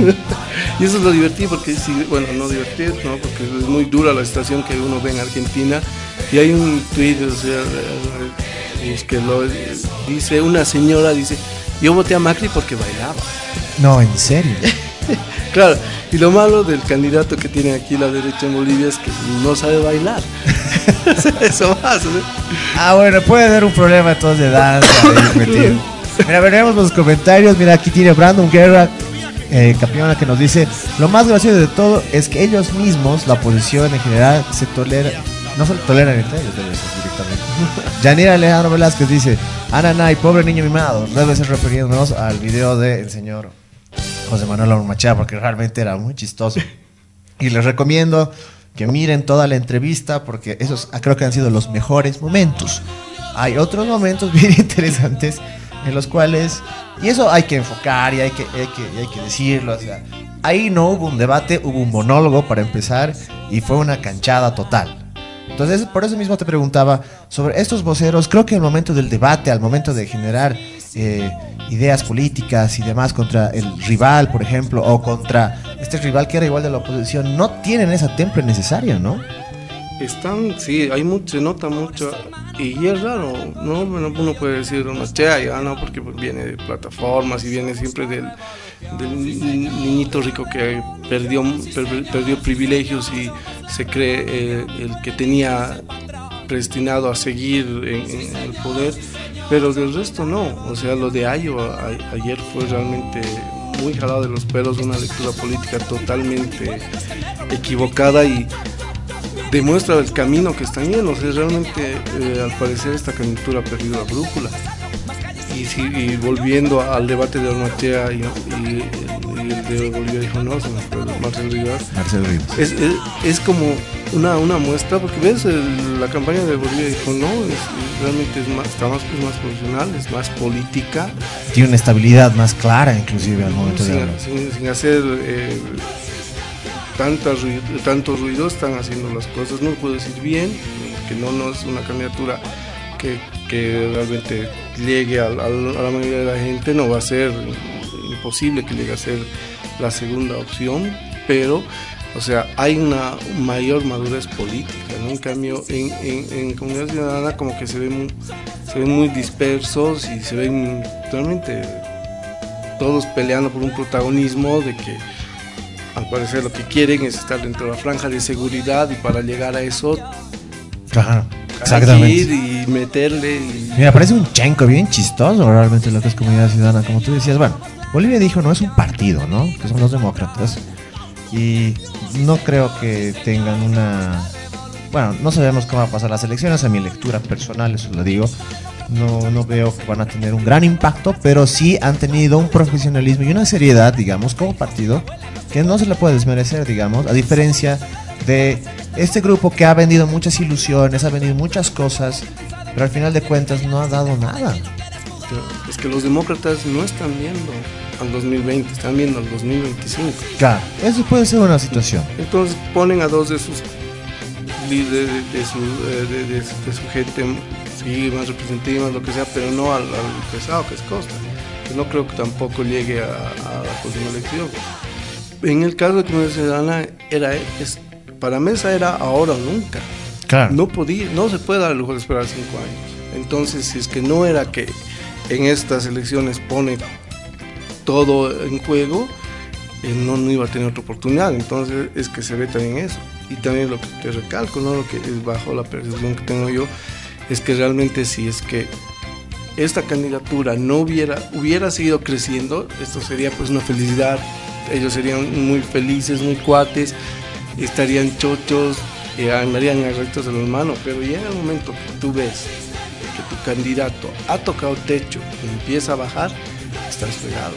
Y eso es lo divertido porque, sí, bueno, no divertido, ¿no? Porque es muy dura la situación que uno ve en Argentina. Y hay un tweet, o sea, eh, que lo dice, una señora dice, yo voté a Macri porque bailaba. No, en serio. (laughs) Claro, y lo malo del candidato que tiene aquí la derecha en Bolivia es que no sabe bailar. (laughs) Eso más, ¿no? Ah, bueno, puede haber un problema entonces de danza. (laughs) Mira, veremos los comentarios. Mira, aquí tiene Brandon Guerra, eh, campeona, que nos dice: Lo más gracioso de todo es que ellos mismos, la oposición en general, se tolera. No se toleran entre ellos, directamente. (laughs) Yanira Alejandro Velázquez dice: Ananay, pobre niño mimado. Debe ser refiriéndonos al video del señor José Manuel Ormachea, porque realmente era muy chistoso. Y les recomiendo que miren toda la entrevista porque esos creo que han sido los mejores momentos. Hay otros momentos (laughs) bien interesantes en los cuales, y eso hay que enfocar y hay que, hay que, hay que decirlo, o sea, ahí no hubo un debate, hubo un monólogo para empezar y fue una canchada total. Entonces, por eso mismo te preguntaba sobre estos voceros. Creo que al momento del debate, al momento de generar eh, ideas políticas y demás contra el rival, por ejemplo, o contra este rival que era igual de la oposición, no tienen esa temple necesaria, ¿no? Están, sí, hay mucho, se nota mucho. Y es raro, ¿no? Uno puede decir, no, chea, ya no, porque pues, viene de plataformas y viene siempre del, del ni- niñito rico que perdió, per- perdió privilegios y se cree eh, el que tenía predestinado a seguir en, el poder, pero del resto no, o sea, lo de Ayo ayer fue realmente muy jalado de los pelos, una lectura política totalmente equivocada y demuestra el camino que están yendo. O sea, realmente, eh, al parecer, esta candidatura ha perdido la brújula. Y, si- y volviendo al debate de Ormatea y, y- y el de Bolivia dijo no, Marcelo Rivas. Marcelo Rivas. Es, es- es como una, una muestra, porque ves el- la campaña de Bolivia dijo no, es- realmente es más, está más, es más profesional, es más política. Tiene una estabilidad más clara, inclusive, al momento de sin, hablar. sin- sin hacer eh, tanta ruido, tanto ruido, están haciendo las cosas. No puedo decir bien, que no, no es una candidatura que, realmente llegue a, la mayoría de la gente, no va a ser imposible que llegue a ser la segunda opción, pero, o sea, hay una mayor madurez política, ¿no? En cambio, en, en, Comunidad Ciudadana como que se ven, se ven muy dispersos y se ven realmente todos peleando por un protagonismo de que al parecer lo que quieren es estar dentro de la franja de seguridad y para llegar a eso hay exactamente. y meterle y Mira, parece un chenco bien chistoso realmente lo que es comunidad ciudadana. Como tú decías, bueno, Bolivia dijo no es un partido, ¿no? Que son los demócratas. Y no creo que tengan una... Bueno, no sabemos cómo va a pasar las elecciones, a mi lectura personal, eso lo digo. No, no veo que van a tener un gran impacto, pero sí han tenido un profesionalismo y una seriedad, digamos, como partido, que no se le puede desmerecer, digamos, a diferencia de este grupo que ha vendido muchas ilusiones, ha vendido muchas cosas, pero al final de cuentas no ha dado nada. es que los demócratas no están viendo al 2020, están viendo al 2025. Claro, eso puede ser una situación. Entonces ponen a dos de sus líderes, de, su, de, de- de su gente sí, más representativa, lo que sea, pero no al, al pesado que es Costa, que no creo que tampoco llegue a, a la próxima elección. En el caso de Comunidad Ciudadana, era, es, para Mesa era ahora o nunca. Claro. No, podía, no se puede dar el lujo de esperar cinco años. Entonces, si es que no era que en estas elecciones pone todo en juego, eh, no, no iba a tener otra oportunidad. Entonces es que se ve también eso. Y también lo que te recalco, ¿no? lo que es bajo la percepción que tengo yo, es que realmente si es que esta candidatura no hubiera, hubiera seguido creciendo, esto sería pues una felicidad. Ellos serían muy felices, muy cuates, estarían chochos, eh, andarían rectos de las manos, pero en el momento que tú ves que tu candidato ha tocado techo y empieza a bajar, estás fregado.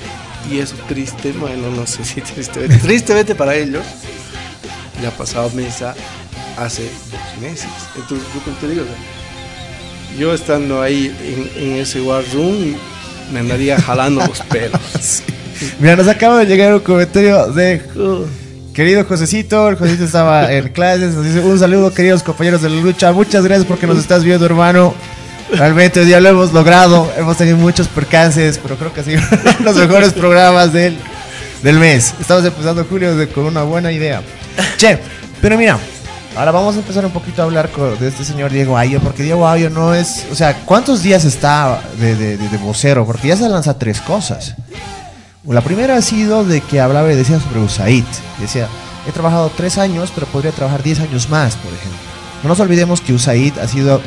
Y eso triste, bueno, no sé si tristemente, (laughs) tristemente para ellos, ya ha pasado mesa hace dos meses. Entonces, yo te digo, yo estando ahí en, en ese war room, me andaría jalando los (laughs) pelos. Mira, nos acaba de llegar un comentario de querido Josecito. El Josecito estaba en (laughs) clases. Nos dice un saludo, queridos compañeros de la lucha. Muchas gracias porque nos estás viendo, hermano. Realmente hoy día lo hemos logrado. Hemos tenido muchos percances, pero creo que ha sido (laughs) los mejores programas del, del mes. Estamos empezando julio de- con una buena idea. Che, pero mira, ahora vamos a empezar un poquito a hablar de este señor Diego Ayo, porque Diego Ayo no es. O sea, ¿cuántos días está de vocero? Porque ya se lanza tres cosas. La primera ha sido de que hablaba y decía sobre USAID. Decía, he trabajado tres años, pero podría trabajar diez años más, por ejemplo. No nos olvidemos que USAID ha sido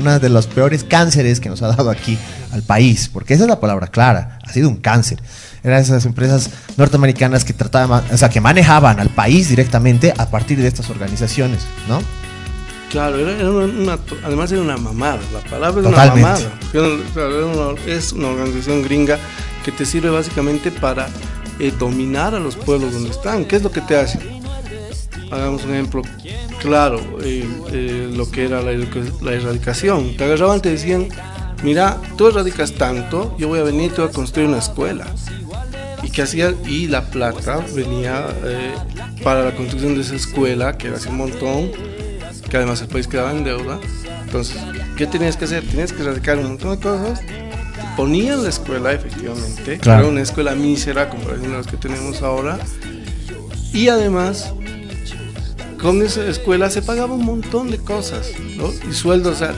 una de los peores cánceres que nos ha dado aquí al país, porque esa es la palabra clara, ha sido un cáncer. Eran esas empresas norteamericanas que trataban, o sea, que manejaban al país directamente a partir de estas organizaciones, ¿no? Claro, era, era una, además era una mamada, la palabra es Totalmente. una mamada. Es una organización gringa que te sirve básicamente para eh, dominar a los pueblos donde están. ¿Qué es lo que te hace? Hagamos un ejemplo claro, eh, eh, lo que era la, la erradicación. Te agarraban, te decían, mira, tú erradicas tanto, yo voy a venir y te voy a construir una escuela. Y que hacía, y la plata venía eh, para la construcción de esa escuela, que era así un montón, que además el país quedaba en deuda. Entonces, ¿qué tenías que hacer? Tenías que erradicar un montón de cosas. Ponían la escuela, efectivamente, Claro. era una escuela mísera, como las que tenemos ahora. Y además, con esa escuela se pagaba un montón de cosas, ¿no? Y sueldos, o sea,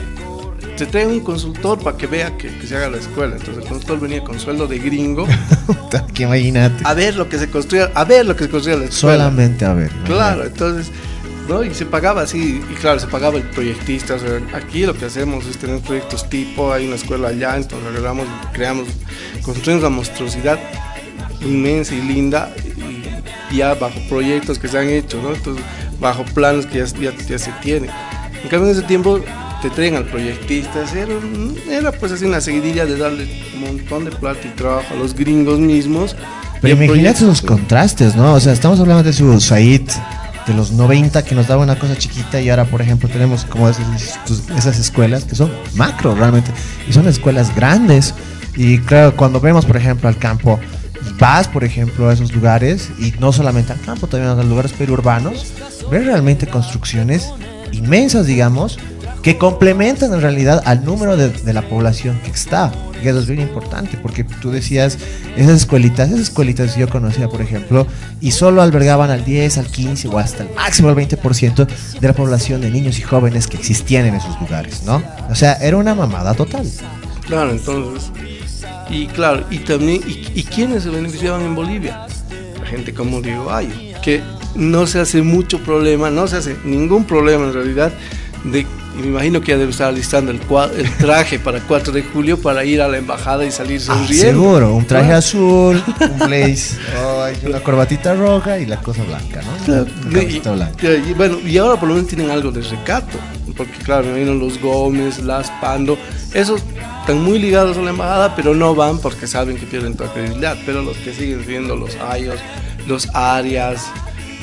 te traen un consultor para que vea que, que se haga la escuela. Entonces el consultor venía con sueldo de gringo (laughs) que imagínate. a ver lo que se construía, a ver lo que se construía la escuela. Solamente a ver. Claro, entonces, ¿no? Y se pagaba así, y claro, se pagaba el proyectista. O sea, aquí lo que hacemos es tener proyectos tipo, hay una escuela allá, entonces agarramos, creamos, construimos la monstruosidad inmensa y linda, y ya bajo proyectos que se han hecho, ¿no? Entonces, bajo planos que ya, ya, ya se tienen. En cambio, en ese tiempo te traen al proyectista, era, era pues así una seguidilla de darle un montón de plata y trabajo a los gringos mismos. Pero imagínate esos contrastes, ¿no? O sea, estamos hablando de su Said de los 90 que nos daba una cosa chiquita y ahora, por ejemplo, tenemos como esas, esas escuelas que son macro realmente y son escuelas grandes. Y claro, cuando vemos, por ejemplo, al campo, y vas, por ejemplo, a esos lugares y no solamente al campo, también a los lugares periurbanos, ves realmente construcciones inmensas, digamos, que complementan en realidad al número de, de la población que está. Y eso es bien importante, porque tú decías, esas escuelitas, esas escuelitas yo conocía, por ejemplo, y solo albergaban al 10, al 15 o hasta el máximo al 20% de la población de niños y jóvenes que existían en esos lugares, ¿no? O sea, era una mamada total. Claro, entonces. Y claro, y también, y, y quiénes se beneficiaban en Bolivia? La gente como Diego Ayo, que no se hace mucho problema, no se hace ningún problema en realidad, de, y me imagino que ya debe estar alistando el, el traje para 4 de julio para ir a la embajada y salir Ah, sonriendo. seguro, un traje Claro. azul, un (laughs) blaze, ay, una corbatita roja y la cosa blanca, ¿no? Claro, blanca. Y, y bueno, y ahora por lo menos tienen algo de recato, porque claro, me imagino los Gómez, las Pando, esos están muy ligados a la embajada, pero no van porque saben que pierden toda credibilidad, pero los que siguen siendo los Ayos, los Arias,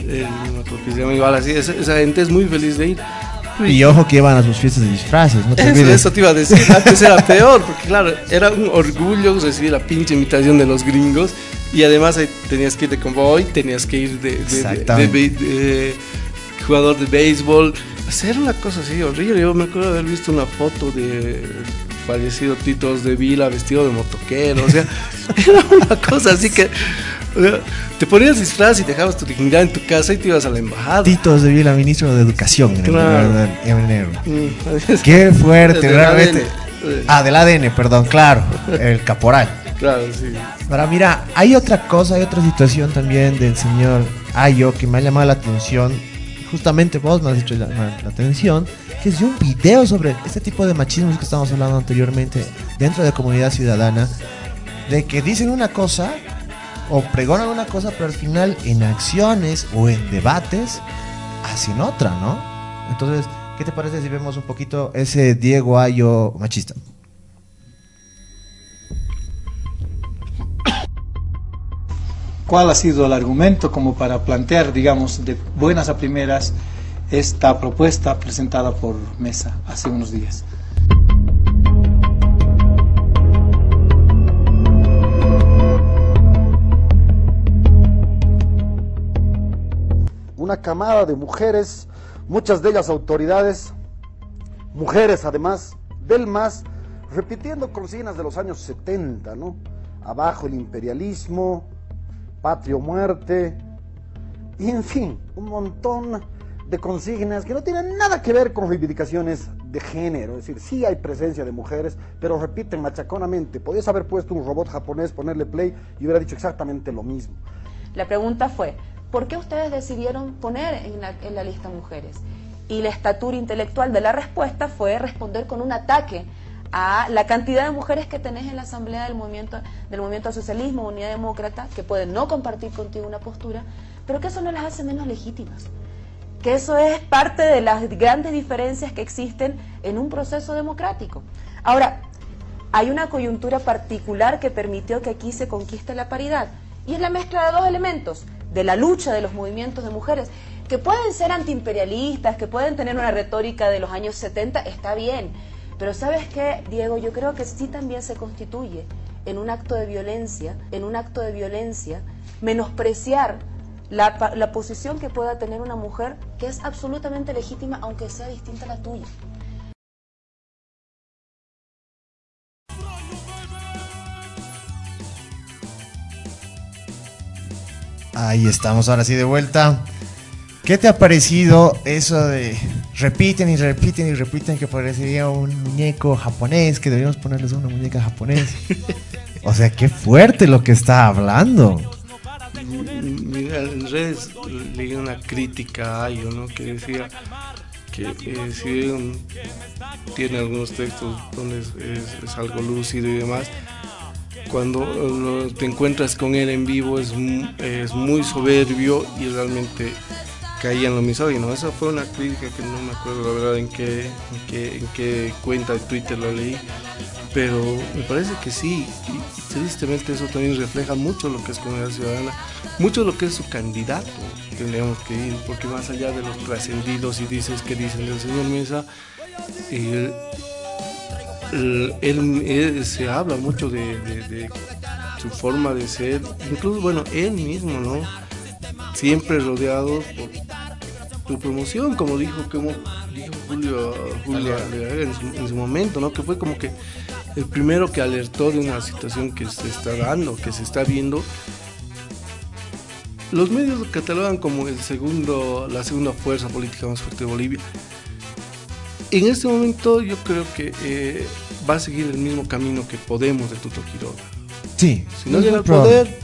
eh, no acuerdo que se llama igual así, esa, esa gente es muy feliz de ir. Y ojo que iban a sus fiestas de disfraces, no te Eso, eso te iba a decir, antes era peor, porque claro, era un orgullo recibir la pinche invitación de los gringos. Y además tenías que ir de convoy, tenías que ir de, de- de- de, de jugador de béisbol, hacer una cosa así horrible. Yo me acuerdo de haber visto una foto de fallecido Titos de Vila vestido de motoquero, o sea, (laughs) era una cosa así que te ponías disfraz y dejabas tu dignidad en tu casa y te ibas a la embajada. Titos de Vila, ministro de Educación en el Claro. en enero. Mm, Qué fuerte, realmente. ADN. Ah, del ADN, perdón, claro, (laughs) el caporal. Claro, sí. Ahora mira, hay otra cosa, hay otra situación también del señor Ayo que me ha llamado la atención. Justamente vos me has dicho la, la atención, que es de un video sobre este tipo de machismos que estamos hablando anteriormente dentro de comunidad ciudadana, de que dicen una cosa o pregonan una cosa, pero al final en acciones o en debates hacen otra, ¿no? Entonces, ¿qué te parece si vemos un poquito ese Diego Ayo machista? ¿Cuál ha sido el argumento como para plantear, digamos, de buenas a primeras esta propuesta presentada por Mesa hace unos días? Una camada de mujeres, muchas de ellas autoridades, mujeres además, del MAS, repitiendo consignas de los años 70, ¿no? Abajo el imperialismo, patria o muerte, y en fin, un montón de consignas que no tienen nada que ver con reivindicaciones de género, es decir, sí hay presencia de mujeres, pero repiten machaconamente. Podías haber puesto un robot japonés, ponerle play y hubiera dicho exactamente lo mismo. La pregunta fue, ¿por qué ustedes decidieron poner en la, lista mujeres? Y la estatura intelectual de la respuesta fue responder con un ataque a la cantidad de mujeres que tenés en la asamblea del movimiento del movimiento al socialismo, unidad demócrata, que pueden no compartir contigo una postura, pero que eso no las hace menos legítimas. Que eso es parte de las grandes diferencias que existen en un proceso democrático. Ahora, hay una coyuntura particular que permitió que aquí se conquiste la paridad, y es la mezcla de dos elementos, de la lucha de los movimientos de mujeres, que pueden ser antiimperialistas, que pueden tener una retórica de los años 70, está bien, pero sabes qué, Diego, yo creo que sí también se constituye en un acto de violencia, en un acto de violencia, menospreciar la, la posición que pueda tener una mujer que es absolutamente legítima, aunque sea distinta a la tuya. Ahí estamos, ahora sí de vuelta. ¿Qué te ha parecido eso de repiten y repiten y repiten que parecería un muñeco japonés, que deberíamos ponerles una muñeca japonesa? O sea, qué fuerte lo que está hablando. Mira, en redes leí una crítica a ello, ¿no? Que decía que eh, si tiene algunos textos donde es, es- es algo lúcido y demás, cuando eh, te encuentras con él en vivo es, es muy soberbio y realmente caía en lo misógino. Esa fue una crítica que no me acuerdo la verdad en qué, en qué, en qué cuenta de Twitter lo leí, pero me parece que sí, y, tristemente eso también refleja mucho lo que es Comunidad Ciudadana, mucho lo que es su candidato, tendríamos que ir, porque más allá de los trascendidos y dices que dicen del señor Mesa, él, él se habla mucho de, de- de su forma de ser, incluso, bueno, él mismo, ¿no? Siempre rodeado por tu promoción, como dijo, como dijo Julio, Julio en, su, en su momento, ¿no? Que fue como que el primero que alertó de una situación que se está dando, que se está viendo. Los medios lo catalogan como el segundo, la segunda fuerza política más fuerte de Bolivia. En este momento yo creo que eh, va a seguir el mismo camino que Podemos de Tuto Quiroga. Sí. Si no llega al poder,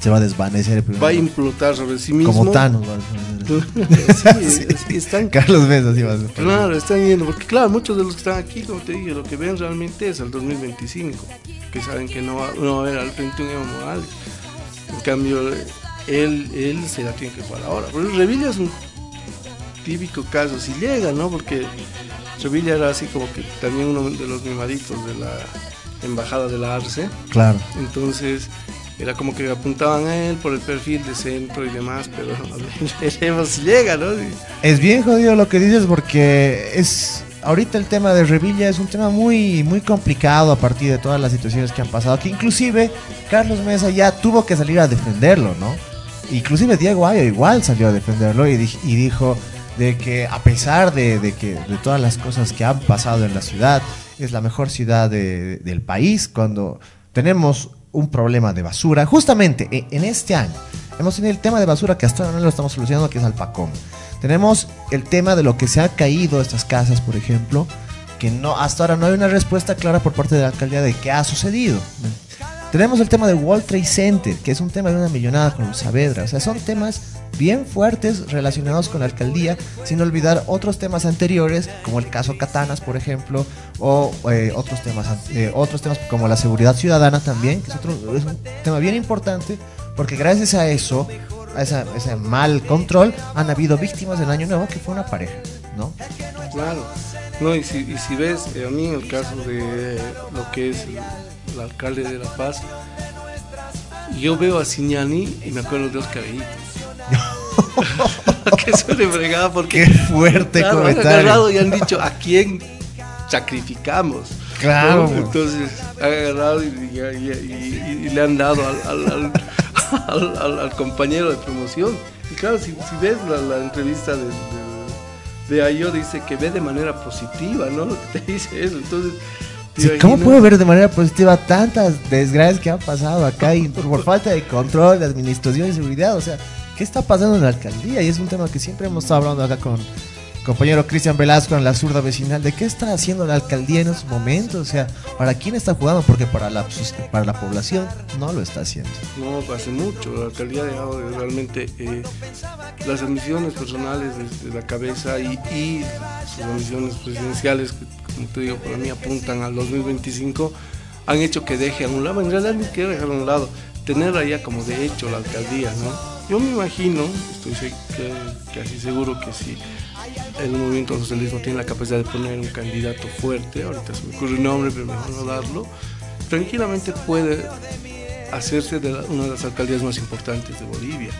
Se va a desvanecer. pero- va a implotar sobre sí mismo. Como Thanos. va a (laughs) desvanecer. sí, es- están, (laughs) Carlos Mesa, sí va a ser. Claro, están yendo, porque claro, muchos de los que están aquí, como te dije, lo que ven realmente es el 2025, que saben que no va, no va a haber al frente un Evo Morales. En cambio, él, él se la tiene que jugar ahora. Pero Revilla es un típico caso, si llega, ¿no? Porque Revilla era así como que también uno de los mimaditos de la embajada de la Arce. Claro. Entonces, era como que apuntaban a él por el perfil de centro y demás, pero (laughs) veremos si llega, ¿no? Es bien jodido lo que dices porque es ahorita el tema de Revilla es un tema muy muy complicado a partir de todas las situaciones que han pasado, que inclusive Carlos Mesa ya tuvo que salir a defenderlo, ¿no? Inclusive Diego Ayo igual salió a defenderlo y dijo de que a pesar de, de que de todas las cosas que han pasado en la ciudad, es la mejor ciudad de- del país cuando tenemos un problema de basura. Justamente e- en este año hemos tenido el tema de basura que hasta ahora no lo estamos solucionando, que es Alpacón. Tenemos el tema de lo que se ha caído estas casas, por ejemplo, que no hasta ahora no hay una respuesta clara por parte de la alcaldía de qué ha sucedido. Tenemos el tema del World Trade Center, que es un tema de una millonada con Saavedra. O sea, son temas bien fuertes relacionados con la alcaldía, sin olvidar otros temas anteriores, como el caso Katanas, por ejemplo, o eh, otros, temas, eh, otros temas como la seguridad ciudadana también, que es, otro, un tema bien importante, porque gracias a eso, a esa- ese mal control, han habido víctimas del Año Nuevo, que fue una pareja, ¿no? Claro. No, y si, y si ves, eh, a mí en el caso de lo que es el, alcalde de La Paz, yo veo a Signani y me acuerdo de Oscar Benítez. (laughs) que fregada porque... Qué fuerte claro, han comentario. agarrado y han dicho a quién sacrificamos. Claro, ¿no? Entonces han agarrado y, y- y- y- y le han dado al, al- al- (laughs) al- al- al compañero de promoción. Y claro, si, si ves la, la entrevista de, de, de Ayo, dice que ve de manera positiva, ¿no? Lo que te dice eso. Entonces, ¿te Sí, ¿Cómo puedo ver de manera positiva tantas desgracias que han pasado acá y por, falta de control, de administración y seguridad? O sea, ¿qué está pasando en la alcaldía? Y es un tema que siempre hemos estado hablando acá con compañero Cristian Velasco en la zurda vecinal. ¿De qué está haciendo la alcaldía en estos momentos? O sea, ¿para quién está jugando? Porque para la, para la población no lo está haciendo. No, hace mucho. La alcaldía ha dejado de realmente eh, las ambiciones personales desde la cabeza y, y sus ambiciones presidenciales, que como te digo, para mí apuntan al 2025, han hecho que deje a un lado, en realidad ni que dejar a un lado, tener allá como de hecho la alcaldía, ¿no? Yo me imagino, estoy que- casi seguro que si el movimiento socialismo tiene la capacidad de poner un candidato fuerte, ahorita se me ocurre un nombre, pero mejor no darlo, tranquilamente puede hacerse de la- una de las alcaldías más importantes de Bolivia.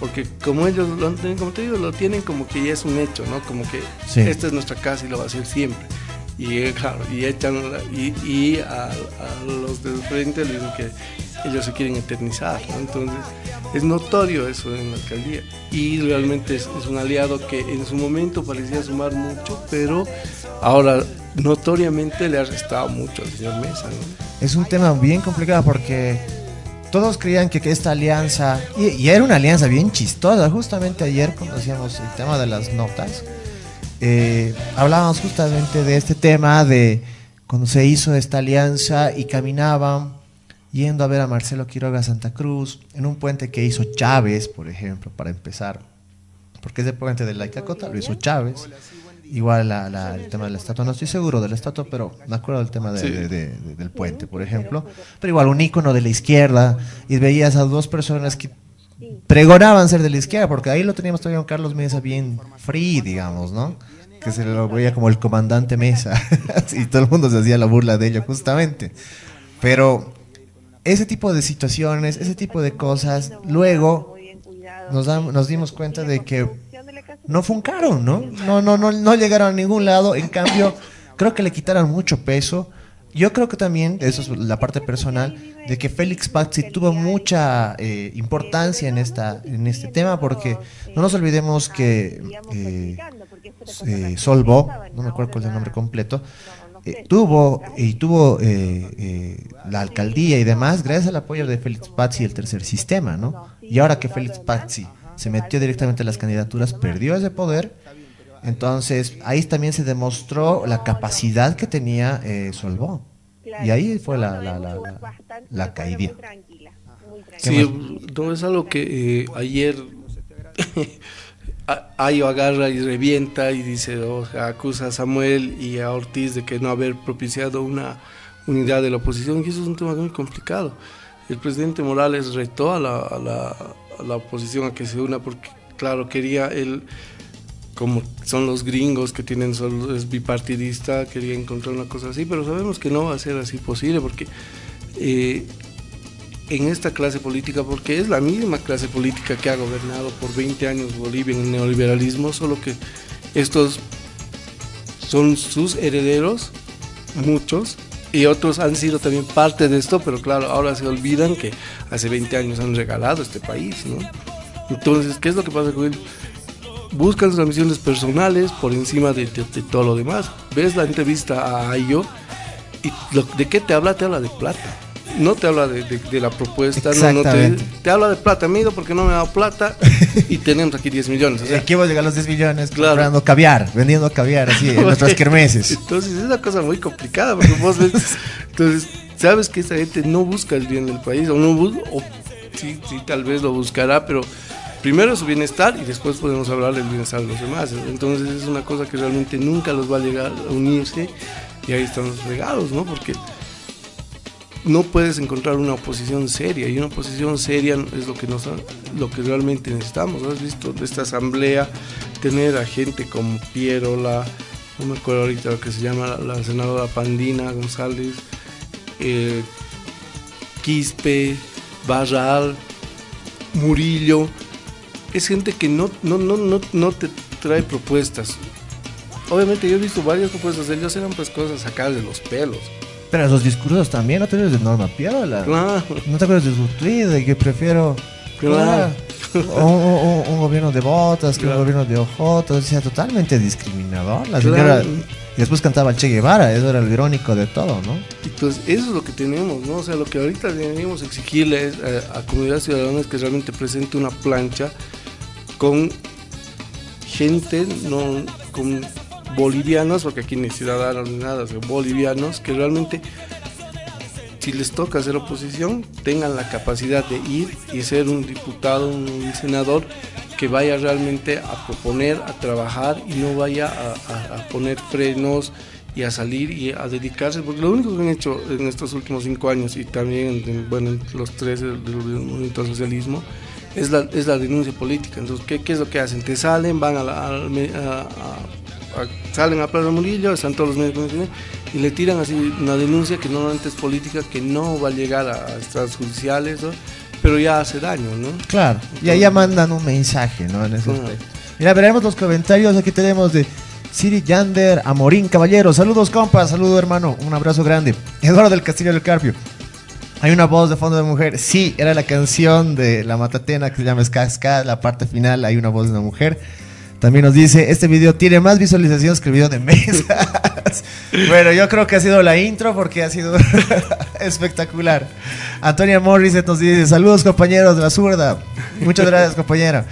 Porque como ellos, lo, han- como te digo, lo tienen como que ya es un hecho, ¿no? Como que Sí. esta es nuestra casa y lo va a hacer siempre. Y, claro, y echan y, y a, a los del frente le dicen que ellos se quieren eternizar, ¿no? Entonces es notorio eso en la alcaldía. Y realmente es, es un aliado que en su momento parecía sumar mucho, pero ahora notoriamente le ha restado mucho al señor Mesa, ¿no? Es un tema bien complicado porque todos creían que, que esta alianza, y, y era una alianza bien chistosa, justamente ayer cuando hacíamos el tema de las notas, eh, hablábamos justamente de este tema de cuando se hizo esta alianza y caminaban yendo a ver a Marcelo Quiroga Santa Cruz, en un puente que hizo Chávez, por ejemplo, para empezar, porque ese puente de la Icacota lo hizo Chávez. Igual la- la- el tema de la estatua, no estoy seguro de la estatua, pero me acuerdo del tema de- Sí. de- de- de- del puente, por ejemplo. Pero igual un ícono de la izquierda, y veías a dos personas que pregonaban ser de la izquierda, porque ahí lo teníamos todavía un Carlos Mesa bien free, digamos, ¿no? Que se lo veía como el comandante Mesa, (laughs) y todo el mundo se hacía la burla de ello, justamente. Pero ese tipo de situaciones, ese tipo de cosas, luego nos, nos dimos cuenta de que no funcaron, ¿no? No, no, no, no llegaron a ningún lado. En cambio, creo que le quitaron mucho peso. Yo creo que también, eso es la parte personal, de que Félix Pazzi tuvo mucha eh, importancia en esta en este tema, porque no nos olvidemos que eh, eh, Solvo, no me acuerdo cuál es el nombre completo, eh, tuvo y tuvo eh, la alcaldía y demás gracias al apoyo de Félix Pazzi y el tercer sistema, ¿no? Y ahora que Félix Pazzi se metió directamente a las candidaturas, perdió ese poder, entonces ahí también se demostró la capacidad que tenía eh, Solvo. Y ahí fue la, la, la, la, la caída. ¿Qué Sí, no es algo que eh, ayer (laughs) Ayo agarra y revienta y dice, o sea, acusa a Samuel y a Ortiz de que no haber propiciado una unidad de la oposición, y eso es un tema muy complicado. El presidente Morales retó a la, a la, a la oposición a que se una porque, claro, quería él, como son los gringos que tienen solo, es bipartidista, quería encontrar una cosa así, pero sabemos que no va a ser así posible porque... eh, en esta clase política, porque es la misma clase política que ha gobernado por 20 años Bolivia en el neoliberalismo, solo que estos son sus herederos, muchos, y otros han sido también parte de esto, pero claro, ahora se olvidan que hace 20 años han regalado este país, ¿no? Entonces, ¿qué es lo que pasa con ellos? Buscan sus ambiciones personales por encima de, de- de todo lo demás. Ves la entrevista a Ayo y lo- ¿de qué te habla? Te habla de plata. No te habla de, la propuesta, no, no te, te habla de plata. Me he ido porque no me ha dado plata (laughs) y tenemos aquí 10 millones. O sea, Aquí vamos a llegar a los 10 millones comprando caviar, vendiendo caviar así en (laughs) nuestras kermeses. Entonces es una cosa muy complicada porque vos ves, entonces sabes que esa gente no busca el bien del país o no o sí, sí tal vez lo buscará, pero primero su bienestar y después podemos hablar del bienestar de los demás. Entonces es una cosa que realmente nunca los va a llegar a unirse y ahí están los regalos, ¿no? Porque no puedes encontrar una oposición seria y una oposición seria es lo que nos lo que realmente necesitamos. Has visto de esta asamblea tener a gente como Pierola, no me acuerdo ahorita lo que se llama la, la senadora Pandina González, eh, Quispe, Barral, Murillo. Es gente que no, no, no, no, no te trae propuestas. Obviamente yo he visto varias propuestas de ellos, eran pues cosas sacadas de los pelos. Pero los discursos también, ¿no te acuerdas de Norma Piola? Claro. ¿No te acuerdas de su tweet de que prefiero Claro. un, gobierno de botas que Claro. un gobierno de ojotas? O sea, totalmente discriminador. La Claro. Y después cantaba el Che Guevara, eso era lo irónico de todo, ¿no? Entonces, eso es lo que tenemos, ¿no? O sea, lo que ahorita deberíamos exigirle es, eh, a comunidades ciudadanas que realmente presente una plancha con gente, no con bolivianos, porque aquí ni ciudadanos ni nada, o sea, bolivianos, que realmente, si les toca hacer oposición, tengan la capacidad de ir y ser un diputado, un senador que vaya realmente a proponer, a trabajar y no vaya a, poner frenos y a salir y a dedicarse, porque lo único que han hecho en estos últimos cinco años y también, en- bueno, en los tres del, movimiento al socialismo, es la, es la denuncia política. Entonces, ¿qué, qué es lo que hacen? Te salen, van a, la- salen a Plaza Murillo, están todos los medios y le tiran así una denuncia que normalmente es política, que no va a llegar a, estados judiciales. Pero ya hace daño, ¿no? Claro, y ahí ya mandan un mensaje, ¿no? En ese aspecto. Mira, veremos los comentarios. Aquí tenemos de Siri Yander, Amorín Caballero. Saludos, compas. Saludo, hermano. Un abrazo grande. Eduardo del Castillo del Carpio. Hay una voz de fondo de mujer. Sí, era la canción de La Matatena que se llama Ska. La parte final hay una voz de una mujer. También nos dice, este video tiene más visualizaciones que el video de Mesa. (laughs) bueno, yo creo que ha sido la intro porque ha sido (laughs) espectacular. Antonia Morris nos dice, saludos compañeros de la zurda. Muchas gracias compañera.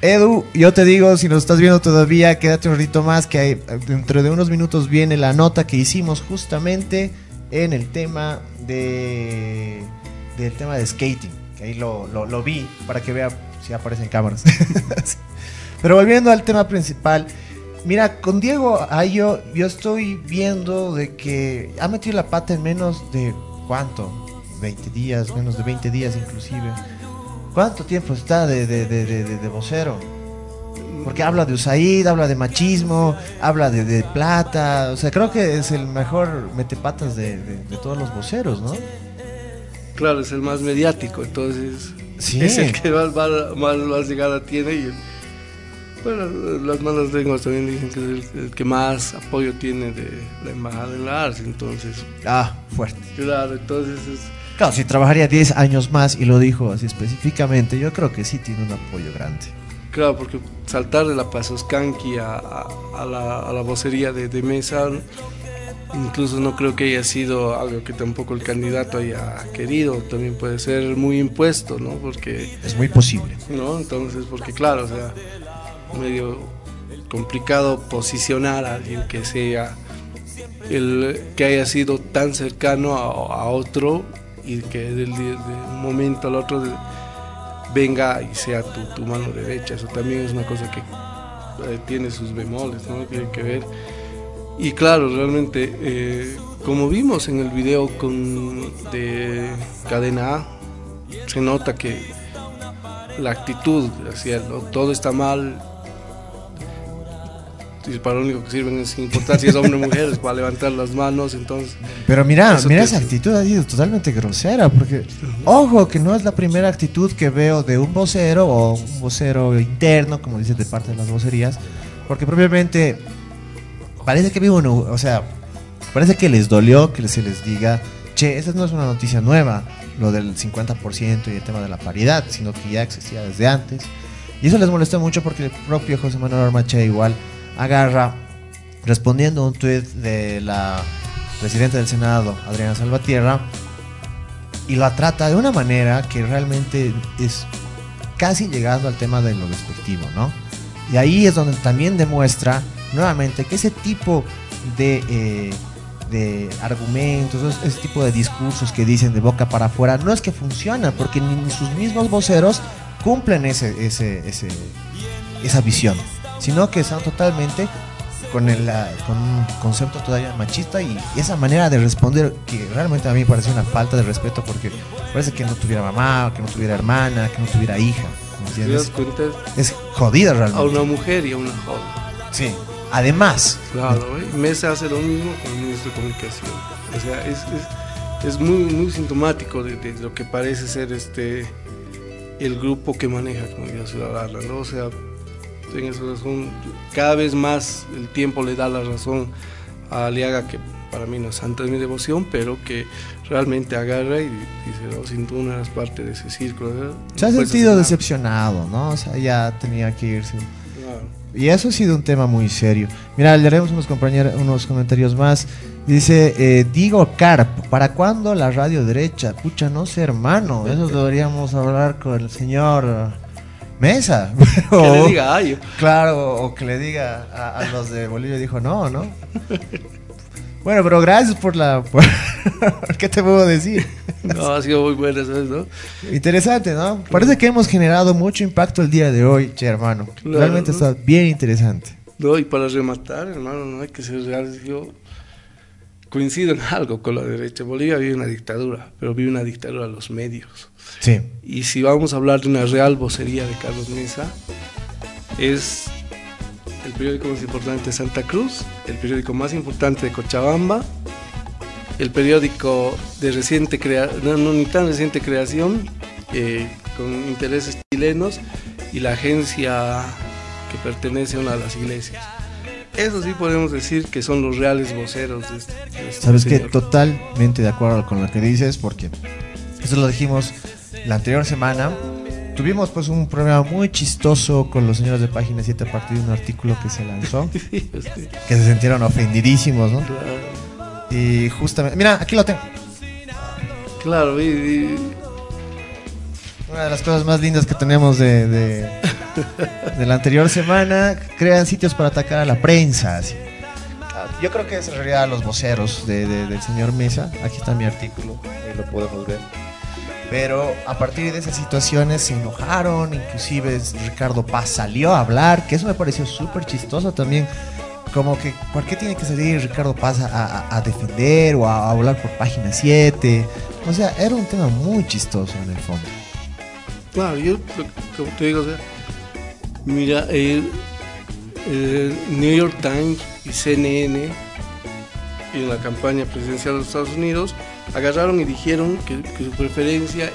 Edu, yo te digo, si nos estás viendo todavía, quédate un ratito más, que hay, dentro de unos minutos viene la nota que hicimos justamente en el tema de del tema de skating. Que ahí lo, lo- lo vi para que vea si aparecen cámaras. (laughs) Pero volviendo al tema principal, mira, con Diego Ayo yo estoy viendo de que ha metido la pata en menos de cuánto, 20 días, menos de 20 días inclusive. ¿Cuánto tiempo está de, de, de, de, vocero? Porque habla de Usaid, habla de machismo, habla de, de plata. O sea, creo que es el mejor metepatas de, de, de todos los voceros, ¿no? Claro, es el más mediático, entonces Sí. es el que más, más, más, más llegada tiene. Y, bueno, las malas lenguas también dicen que es el, el que más apoyo tiene de la embajada en la ARS, entonces. Ah, fuerte. Claro, entonces es. Claro, si trabajaría 10 años más y lo dijo así específicamente, yo creo que sí tiene un apoyo grande. Claro, porque saltar de la Pasoscanqui a, a, a la, a la vocería de, de mesa, incluso no creo que haya sido algo que tampoco el candidato haya querido. También puede ser muy impuesto, ¿no? Porque. Es muy posible. ¿no? Entonces, porque claro, o sea, medio complicado posicionar a alguien que sea el que haya sido tan cercano a, otro y que del- de, de un momento al otro venga y sea tu, mano derecha. Eso también es una cosa que eh, tiene sus bemoles, ¿no? Hay que ver. Y claro, realmente, eh, como vimos en el video con, de Cadena A, se nota que la actitud hacia todo está mal. Y para lo único que sirven es importar. Si es hombre o mujer, (laughs) es para levantar las manos, entonces... Pero mira, mira esa actitud ha sido totalmente grosera, porque ojo que no es la primera actitud que veo de un vocero o un vocero interno, como dices de parte de las vocerías, porque propiamente parece que vive uno, o sea, parece que les dolió que se les diga, che, esa no es una noticia nueva, lo del 50% y el tema de la paridad, sino que ya existía desde antes. Y eso les molestó mucho porque el propio José Manuel Armache igual agarra, respondiendo a un tuit de la presidenta del Senado, Adriana Salvatierra, y la trata de una manera que realmente es casi llegando al tema de lo despectivo, ¿no? Y ahí es donde también demuestra nuevamente que ese tipo de, eh, de argumentos, ese- tipo de discursos que dicen de boca para afuera, no es que funcionan, porque ni sus mismos voceros cumplen ese, ese, ese, esa visión, sino que están totalmente con, el, con un concepto todavía machista y esa manera de responder que realmente a mí me parece una falta de respeto porque parece que no tuviera mamá, que no tuviera hermana, que no tuviera hija. ¿me das cuenta? Es jodida A realmente. una mujer y a una joven. Sí. Además. Claro, ¿eh? Mesa hace lo mismo con el ministro de Comunicación. O sea, es, es, es muy, muy sintomático de, de lo que parece ser este el grupo que maneja Comunidad Ciudadana, ¿no? O sea, en esa razón, cada vez más el tiempo le da la razón a Aliaga, que para mí no es santa de mi devoción, pero que realmente agarra y dice, no, sin tú no eras parte de ese círculo. ¿no? Se ha sentido hacer nada". decepcionado, ¿no? O sea, ya tenía que irse. Claro. Y eso ha sido un tema muy serio. Mira, le haremos unos, compañeros, unos comentarios más. Dice, eh, Digo Carp, ¿para cuándo la radio derecha? Pucha, no sé, hermano. Eso (laughs) deberíamos hablar con el señor Mesa. (laughs) Que le O- diga Ayo. Claro, o que le diga a, a los de Bolivia. Dijo, no, ¿no? (laughs) Bueno, pero gracias por la... por- (laughs) ¿Qué te puedo decir? No, ha sido muy buena, ¿sabes? ¿no? Interesante, ¿no? Parece que hemos generado mucho impacto el día de hoy, che, hermano. Claro, Realmente ¿no? está bien interesante. No, y para rematar, hermano, no hay que ser reales. Yo coincido en algo con la derecha. Bolivia vive una dictadura, pero vive una dictadura a los medios. Sí. Y si vamos a hablar de una real vocería de Carlos Mesa, es el periódico más importante de Santa Cruz, el periódico más importante de Cochabamba, el periódico de reciente creación, no, no, ni tan reciente creación, eh, con intereses chilenos, y la agencia que pertenece a una de las iglesias. Eso sí podemos decir que son los reales voceros de este, de este Sabes que totalmente de acuerdo con lo que dices, porque eso lo dijimos la anterior semana, tuvimos pues un programa muy chistoso con los señores de Página 7 a partir de un artículo que se lanzó. (laughs) que se sintieron ofendidísimos, ¿no? Y justamente, mira, aquí lo tengo. Claro, y, y- Una de las cosas más lindas que tenemos de, de, (laughs) de la anterior semana, crean sitios para atacar a la prensa. así. Yo creo que es en realidad los voceros de- de- del señor Mesa. Aquí está mi artículo, ahí lo podemos ver. Pero a partir de esas situaciones se enojaron, inclusive Ricardo Paz salió a hablar, que eso me pareció súper chistoso también. Como que, ¿por qué tiene que salir Ricardo Paz a, a- a defender o a, a hablar por página 7? O sea, era un tema muy chistoso en el fondo. Claro, yo, lo- como te digo, o sea, mira, el, New York Times y CNN en la campaña presidencial de los Estados Unidos agarraron y dijeron que, su preferencia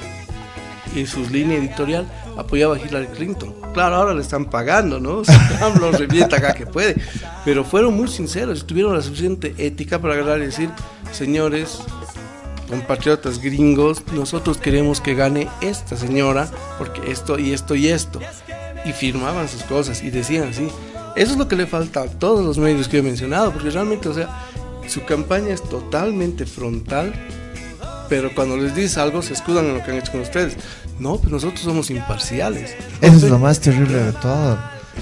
y su línea editorial apoyaba a Hillary Clinton. Claro, ahora le están pagando, ¿no? (laughs) O lo revienta acá que puede. Pero fueron muy sinceros, tuvieron la suficiente ética para agarrar y decir, señores, compatriotas gringos, nosotros queremos que gane esta señora, porque esto y esto y esto. Y firmaban sus cosas y decían así. Eso es lo que le falta a todos los medios que he mencionado, porque realmente, o sea, su campaña es totalmente frontal, pero cuando les dices algo se escudan en lo que han hecho con ustedes. No, pues nosotros somos imparciales. Eso es lo más terrible de todo.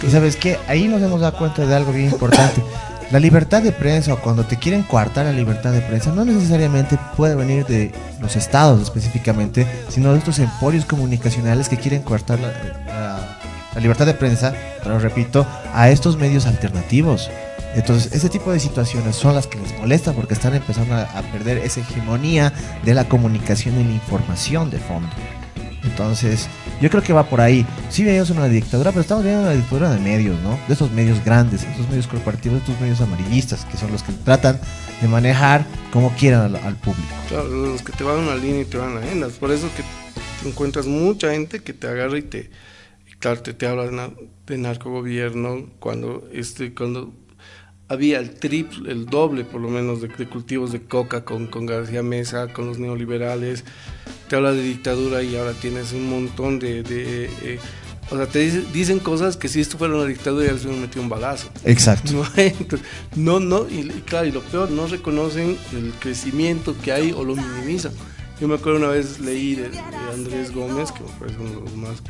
Y sabes qué, ahí nos hemos dado cuenta de algo bien importante. La libertad de prensa o cuando te quieren coartar la libertad de prensa no necesariamente puede venir de los estados específicamente, sino de estos emporios comunicacionales que quieren coartar la, la- la libertad de prensa, pero repito, a estos medios alternativos. Entonces, ese tipo de situaciones son las que les molesta porque están empezando a, a perder esa hegemonía de la comunicación y la información de fondo. Entonces, yo creo que va por ahí. Sí vivimos en una dictadura, pero estamos viviendo una dictadura de medios, ¿no? De estos medios grandes, estos medios corporativos, estos medios amarillistas, que son los que tratan de manejar como quieran al, al público. Claro, los que te van a una línea y te van a la agenda. Por eso que encuentras mucha gente que te agarra y te, claro, te, te habla de, na- de narcogobierno cuando, este, cuando había el triple, el doble por lo menos de, de cultivos de coca con, con García Mesa, con los neoliberales. Te habla de dictadura y ahora tienes un montón de... de, eh, o sea, te dice- dicen cosas que si esto fuera una dictadura ya les hubieran metido un balazo. Exacto. (laughs) No, entonces, no, no, y, y claro, y lo peor, no reconocen el crecimiento que hay o lo minimizan. Yo me acuerdo una vez leí de, de Andrés Gómez, que me parece uno de los más,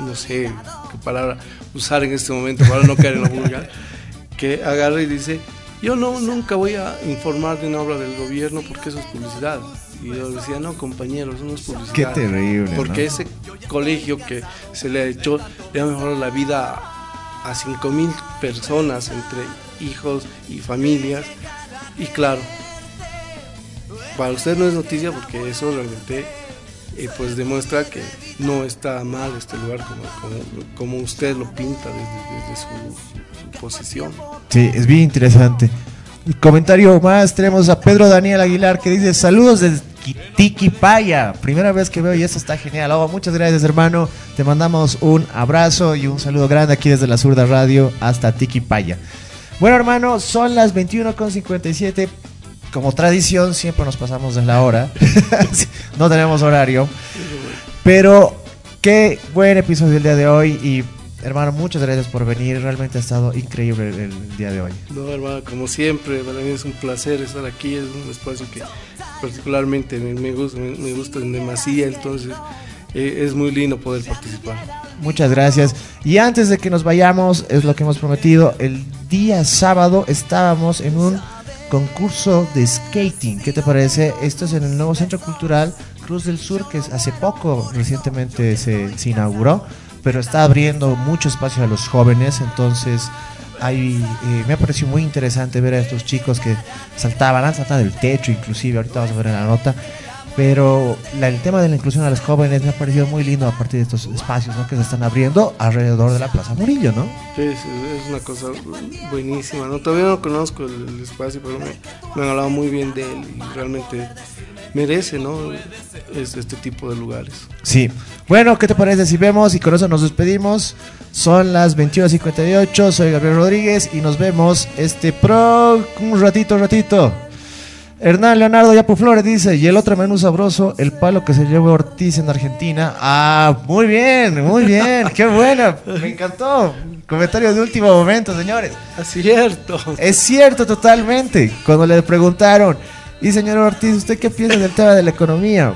no sé qué palabra usar en este momento para no caer en lo vulgar, (laughs) que agarra y dice, yo no, nunca voy a informar de una obra del gobierno porque eso es publicidad. Y yo decía, no, compañero, eso no es publicidad. Qué terrible, Porque ¿no? ese colegio que se le ha hecho le ha mejorado la vida a, a 5 mil personas entre hijos y familias. Y claro, para usted no es noticia porque eso realmente eh, pues demuestra que no está mal este lugar como, como, usted lo pinta desde, su, su posición. Sí, es bien interesante. Y comentario más, tenemos a Pedro Daniel Aguilar que dice, saludos desde Tiquipaya. Primera vez que veo y eso está genial. Oh, muchas gracias hermano. Te mandamos un abrazo y un saludo grande aquí desde la Zurda Radio hasta Tiquipaya. Bueno hermano, son las 21.57. Como tradición, siempre nos pasamos de la hora. (laughs) no tenemos horario. Pero qué buen episodio el día de hoy y hermano, muchas gracias por venir. Realmente ha estado increíble el, el día de hoy. No, hermano, como siempre, para mí es un placer estar aquí. Es un espacio que particularmente me, me gusta, me, me gusta en demasía, entonces eh, es muy lindo poder participar. Muchas gracias. Y antes de que nos vayamos, es lo que hemos prometido, el día sábado estábamos en un concurso de skating. ¿Qué te parece? Esto es en el nuevo Centro Cultural Cruz del Sur, que hace poco recientemente se, inauguró, pero está abriendo mucho espacio a los jóvenes. Entonces, hay, eh, me ha parecido muy interesante ver a estos chicos que saltaban, han saltado del techo, inclusive, ahorita vamos a ver en la nota. Pero la- el tema de la inclusión a los jóvenes me ha parecido muy lindo a partir de estos espacios ¿no? que se están abriendo alrededor de la Plaza Murillo, ¿no? Sí, es, es una cosa buenísima. ¿no? Todavía no conozco el, el espacio, pero me, me han hablado muy bien de él y realmente merece ¿no? es, este tipo de lugares. Sí. Bueno, ¿qué te parece si vemos? Y con eso nos despedimos. Son las 21.58. Soy Gabriel Rodríguez y nos vemos este pro. Un ratito, ratito. Hernán Leonardo Yapu Flores dice, y el otro menú sabroso, el palo que se llevó Ortiz en Argentina. Ah, muy bien, muy bien, qué buena, me encantó. Comentario de último momento, señores. Es cierto. Es cierto totalmente. Cuando le preguntaron, y señor Ortiz, ¿usted qué piensa del tema de la economía?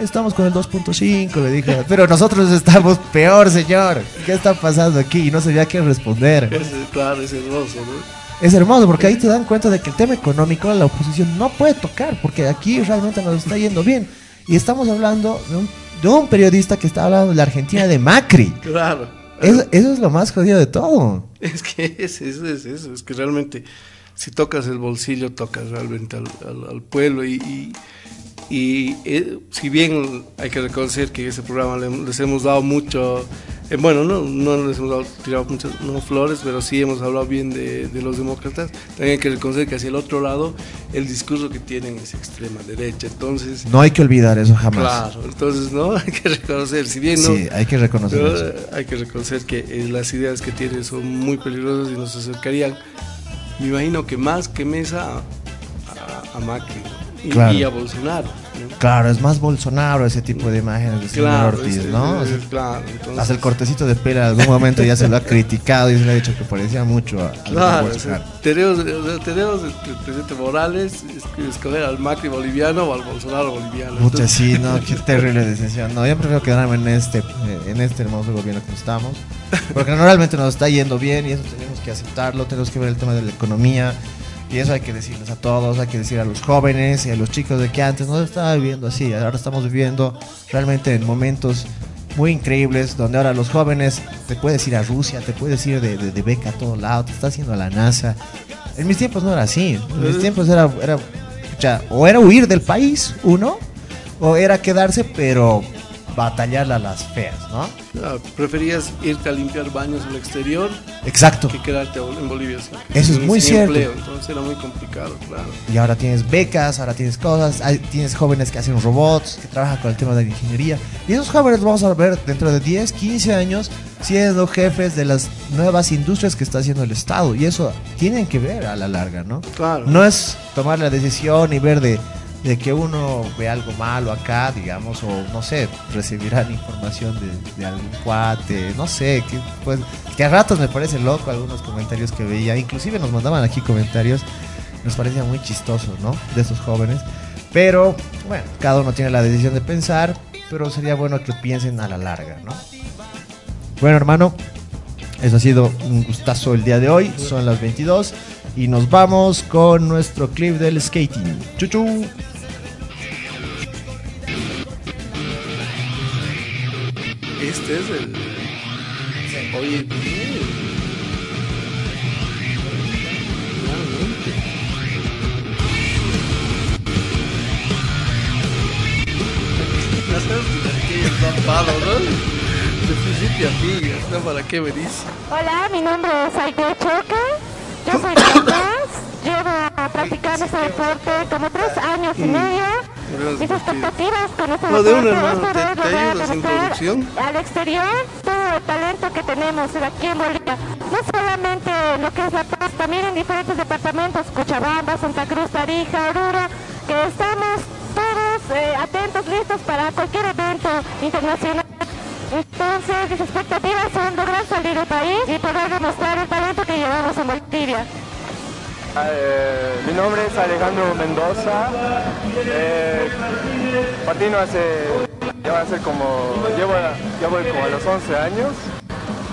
Estamos con el 2.5, le dije. Pero nosotros estamos peor, señor. ¿Qué está pasando aquí? Y no sabía qué responder. Es, claro, es hermoso, ¿no? Es hermoso porque ahí te dan cuenta de que el tema económico la oposición no puede tocar porque aquí realmente nos está yendo bien. Y estamos hablando de un, de un periodista que está hablando de la Argentina de Macri. (laughs) Claro. Eso, eso es lo más jodido de todo. Es que es, es, es eso, es que realmente si tocas el bolsillo, tocas realmente al, al- al pueblo y, y, y, eh, si bien hay que reconocer que ese programa le- les hemos dado mucho, eh, bueno, no, no les hemos dado, tirado muchas no flores, pero sí hemos hablado bien de, de los demócratas, también hay que reconocer que hacia el otro lado el discurso que tienen es extrema derecha, entonces... No hay que olvidar eso jamás. Claro, entonces no (laughs) hay que reconocer, si bien no, Sí, hay que reconocer pero, eso. hay que reconocer que eh, las ideas que tiene son muy peligrosas y nos acercarían, me imagino que más que Mesa a, a- a Macri ¿no? Y, Claro. y a Bolsonaro. ¿no? Claro, es más Bolsonaro ese tipo de imágenes de señor Claro, Ortiz, es- ¿no? es- sea, claro, entonces- Hasta el cortecito de pelo en algún momento ya se lo ha criticado y se le ha dicho que parecía mucho a, a Claro, o Bolsonaro. tenemos, tenemos el presidente Morales es- escoger al Macri boliviano o al Bolsonaro boliviano. Entonces- sí, no, (laughs) qué terrible decisión. No, yo prefiero quedarme en este, en este hermoso gobierno como estamos. Porque (laughs) normalmente nos está yendo bien y eso tenemos que aceptarlo, tenemos que ver el tema de la economía. Y eso hay que decirles a todos, hay que decir a los jóvenes y a los chicos de que antes no se estaba viviendo así. Ahora estamos viviendo realmente en momentos muy increíbles donde ahora los jóvenes te puedes ir a Rusia, te puedes ir de, de- de beca a todo lado, te está haciendo la NASA. En mis tiempos no era así. En mis tiempos era, era o era huir del país, uno, o era quedarse, pero batallarla a las feas, ¿no? Ah, preferías irte a limpiar baños al exterior Exacto. que quedarte en Bolivia. Eso es muy cierto. empleo, entonces era muy complicado, claro. Y ahora tienes becas, ahora tienes cosas, hay- tienes jóvenes que hacen robots, que trabajan con el tema de la ingeniería. Y esos jóvenes los vamos a ver dentro de 10, 15 años siendo jefes de las nuevas industrias que está haciendo el Estado. Y eso tienen que ver a la larga, ¿no? Claro. No es tomar la decisión y ver de, de que uno ve algo malo acá, digamos, o no sé, recibirán información de, algún cuate, no sé, que, pues, a ratos me parece loco algunos comentarios que veía, inclusive nos mandaban aquí comentarios, nos parecía muy chistoso, ¿no? De esos jóvenes, pero bueno, cada uno tiene la decisión de pensar, pero sería bueno que piensen a la larga, ¿no? Bueno, hermano, eso ha sido un gustazo el día de hoy. Son las 22 y nos vamos con nuestro clip del skating. Chuchu. Este es el. Oye, bien. No sabes qué es tapado, ¿no? De principio a fin, ¿no? ¿Para qué venís? Hola, mi nombre es Aide Choque. Yo soy de La Paz. Llevo practicando este deporte como tres años y medio. Mis expectativas con este No, de una, hermano, te- te ayudas en producción. al exterior todo el talento que tenemos aquí en Bolivia. No solamente en lo que es La Paz, también en diferentes departamentos, Cochabamba, Santa Cruz, Tarija, Oruro, que estamos todos eh, atentos, listos para cualquier evento internacional. Entonces, mis expectativas son lograr salir del país y poder demostrar el talento que llevamos en Bolivia. Eh, mi nombre es Alejandro Mendoza. Eh, patino hace, ya va a ser como, llevo, ya voy como a los 11 años.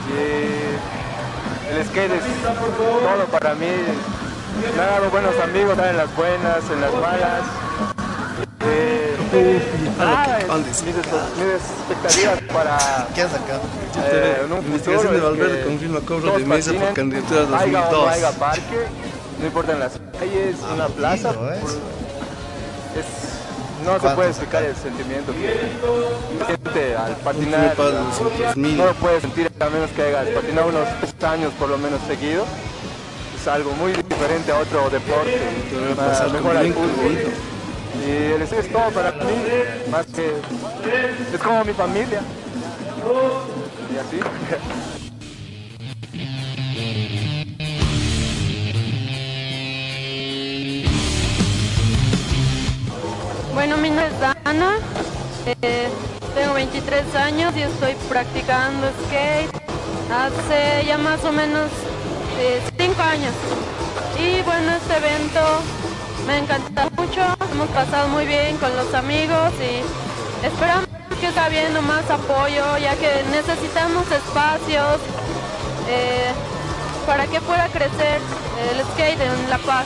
Y el skate es todo para mí. Me ha dado buenos amigos, en las buenas, en las malas. Eh, ah, mis, mis expectativas para eh, en un futuro de Valverde confirma cobro de mesa por candidatura haya o no 2002. haya parque, no importa en las calles, una plaza, por- es, no se puede explicar el sentimiento que siente al patinar. paga 200.000. No lo puedes sentir a menos que hayas patinado unos años por lo menos seguido. Es algo muy diferente a otro deporte, a ah, mejor al fútbol. Y el es todo para mí, más que es como mi familia. Y así. (laughs) Bueno, mi nombre es Dana, eh, tengo 23 años y estoy practicando skate hace ya más o menos 5 años. Y bueno, este evento me encanta mucho, hemos pasado muy bien con los amigos y esperamos que está habiendo más apoyo ya que necesitamos espacios eh, para que pueda crecer el skate en La Paz.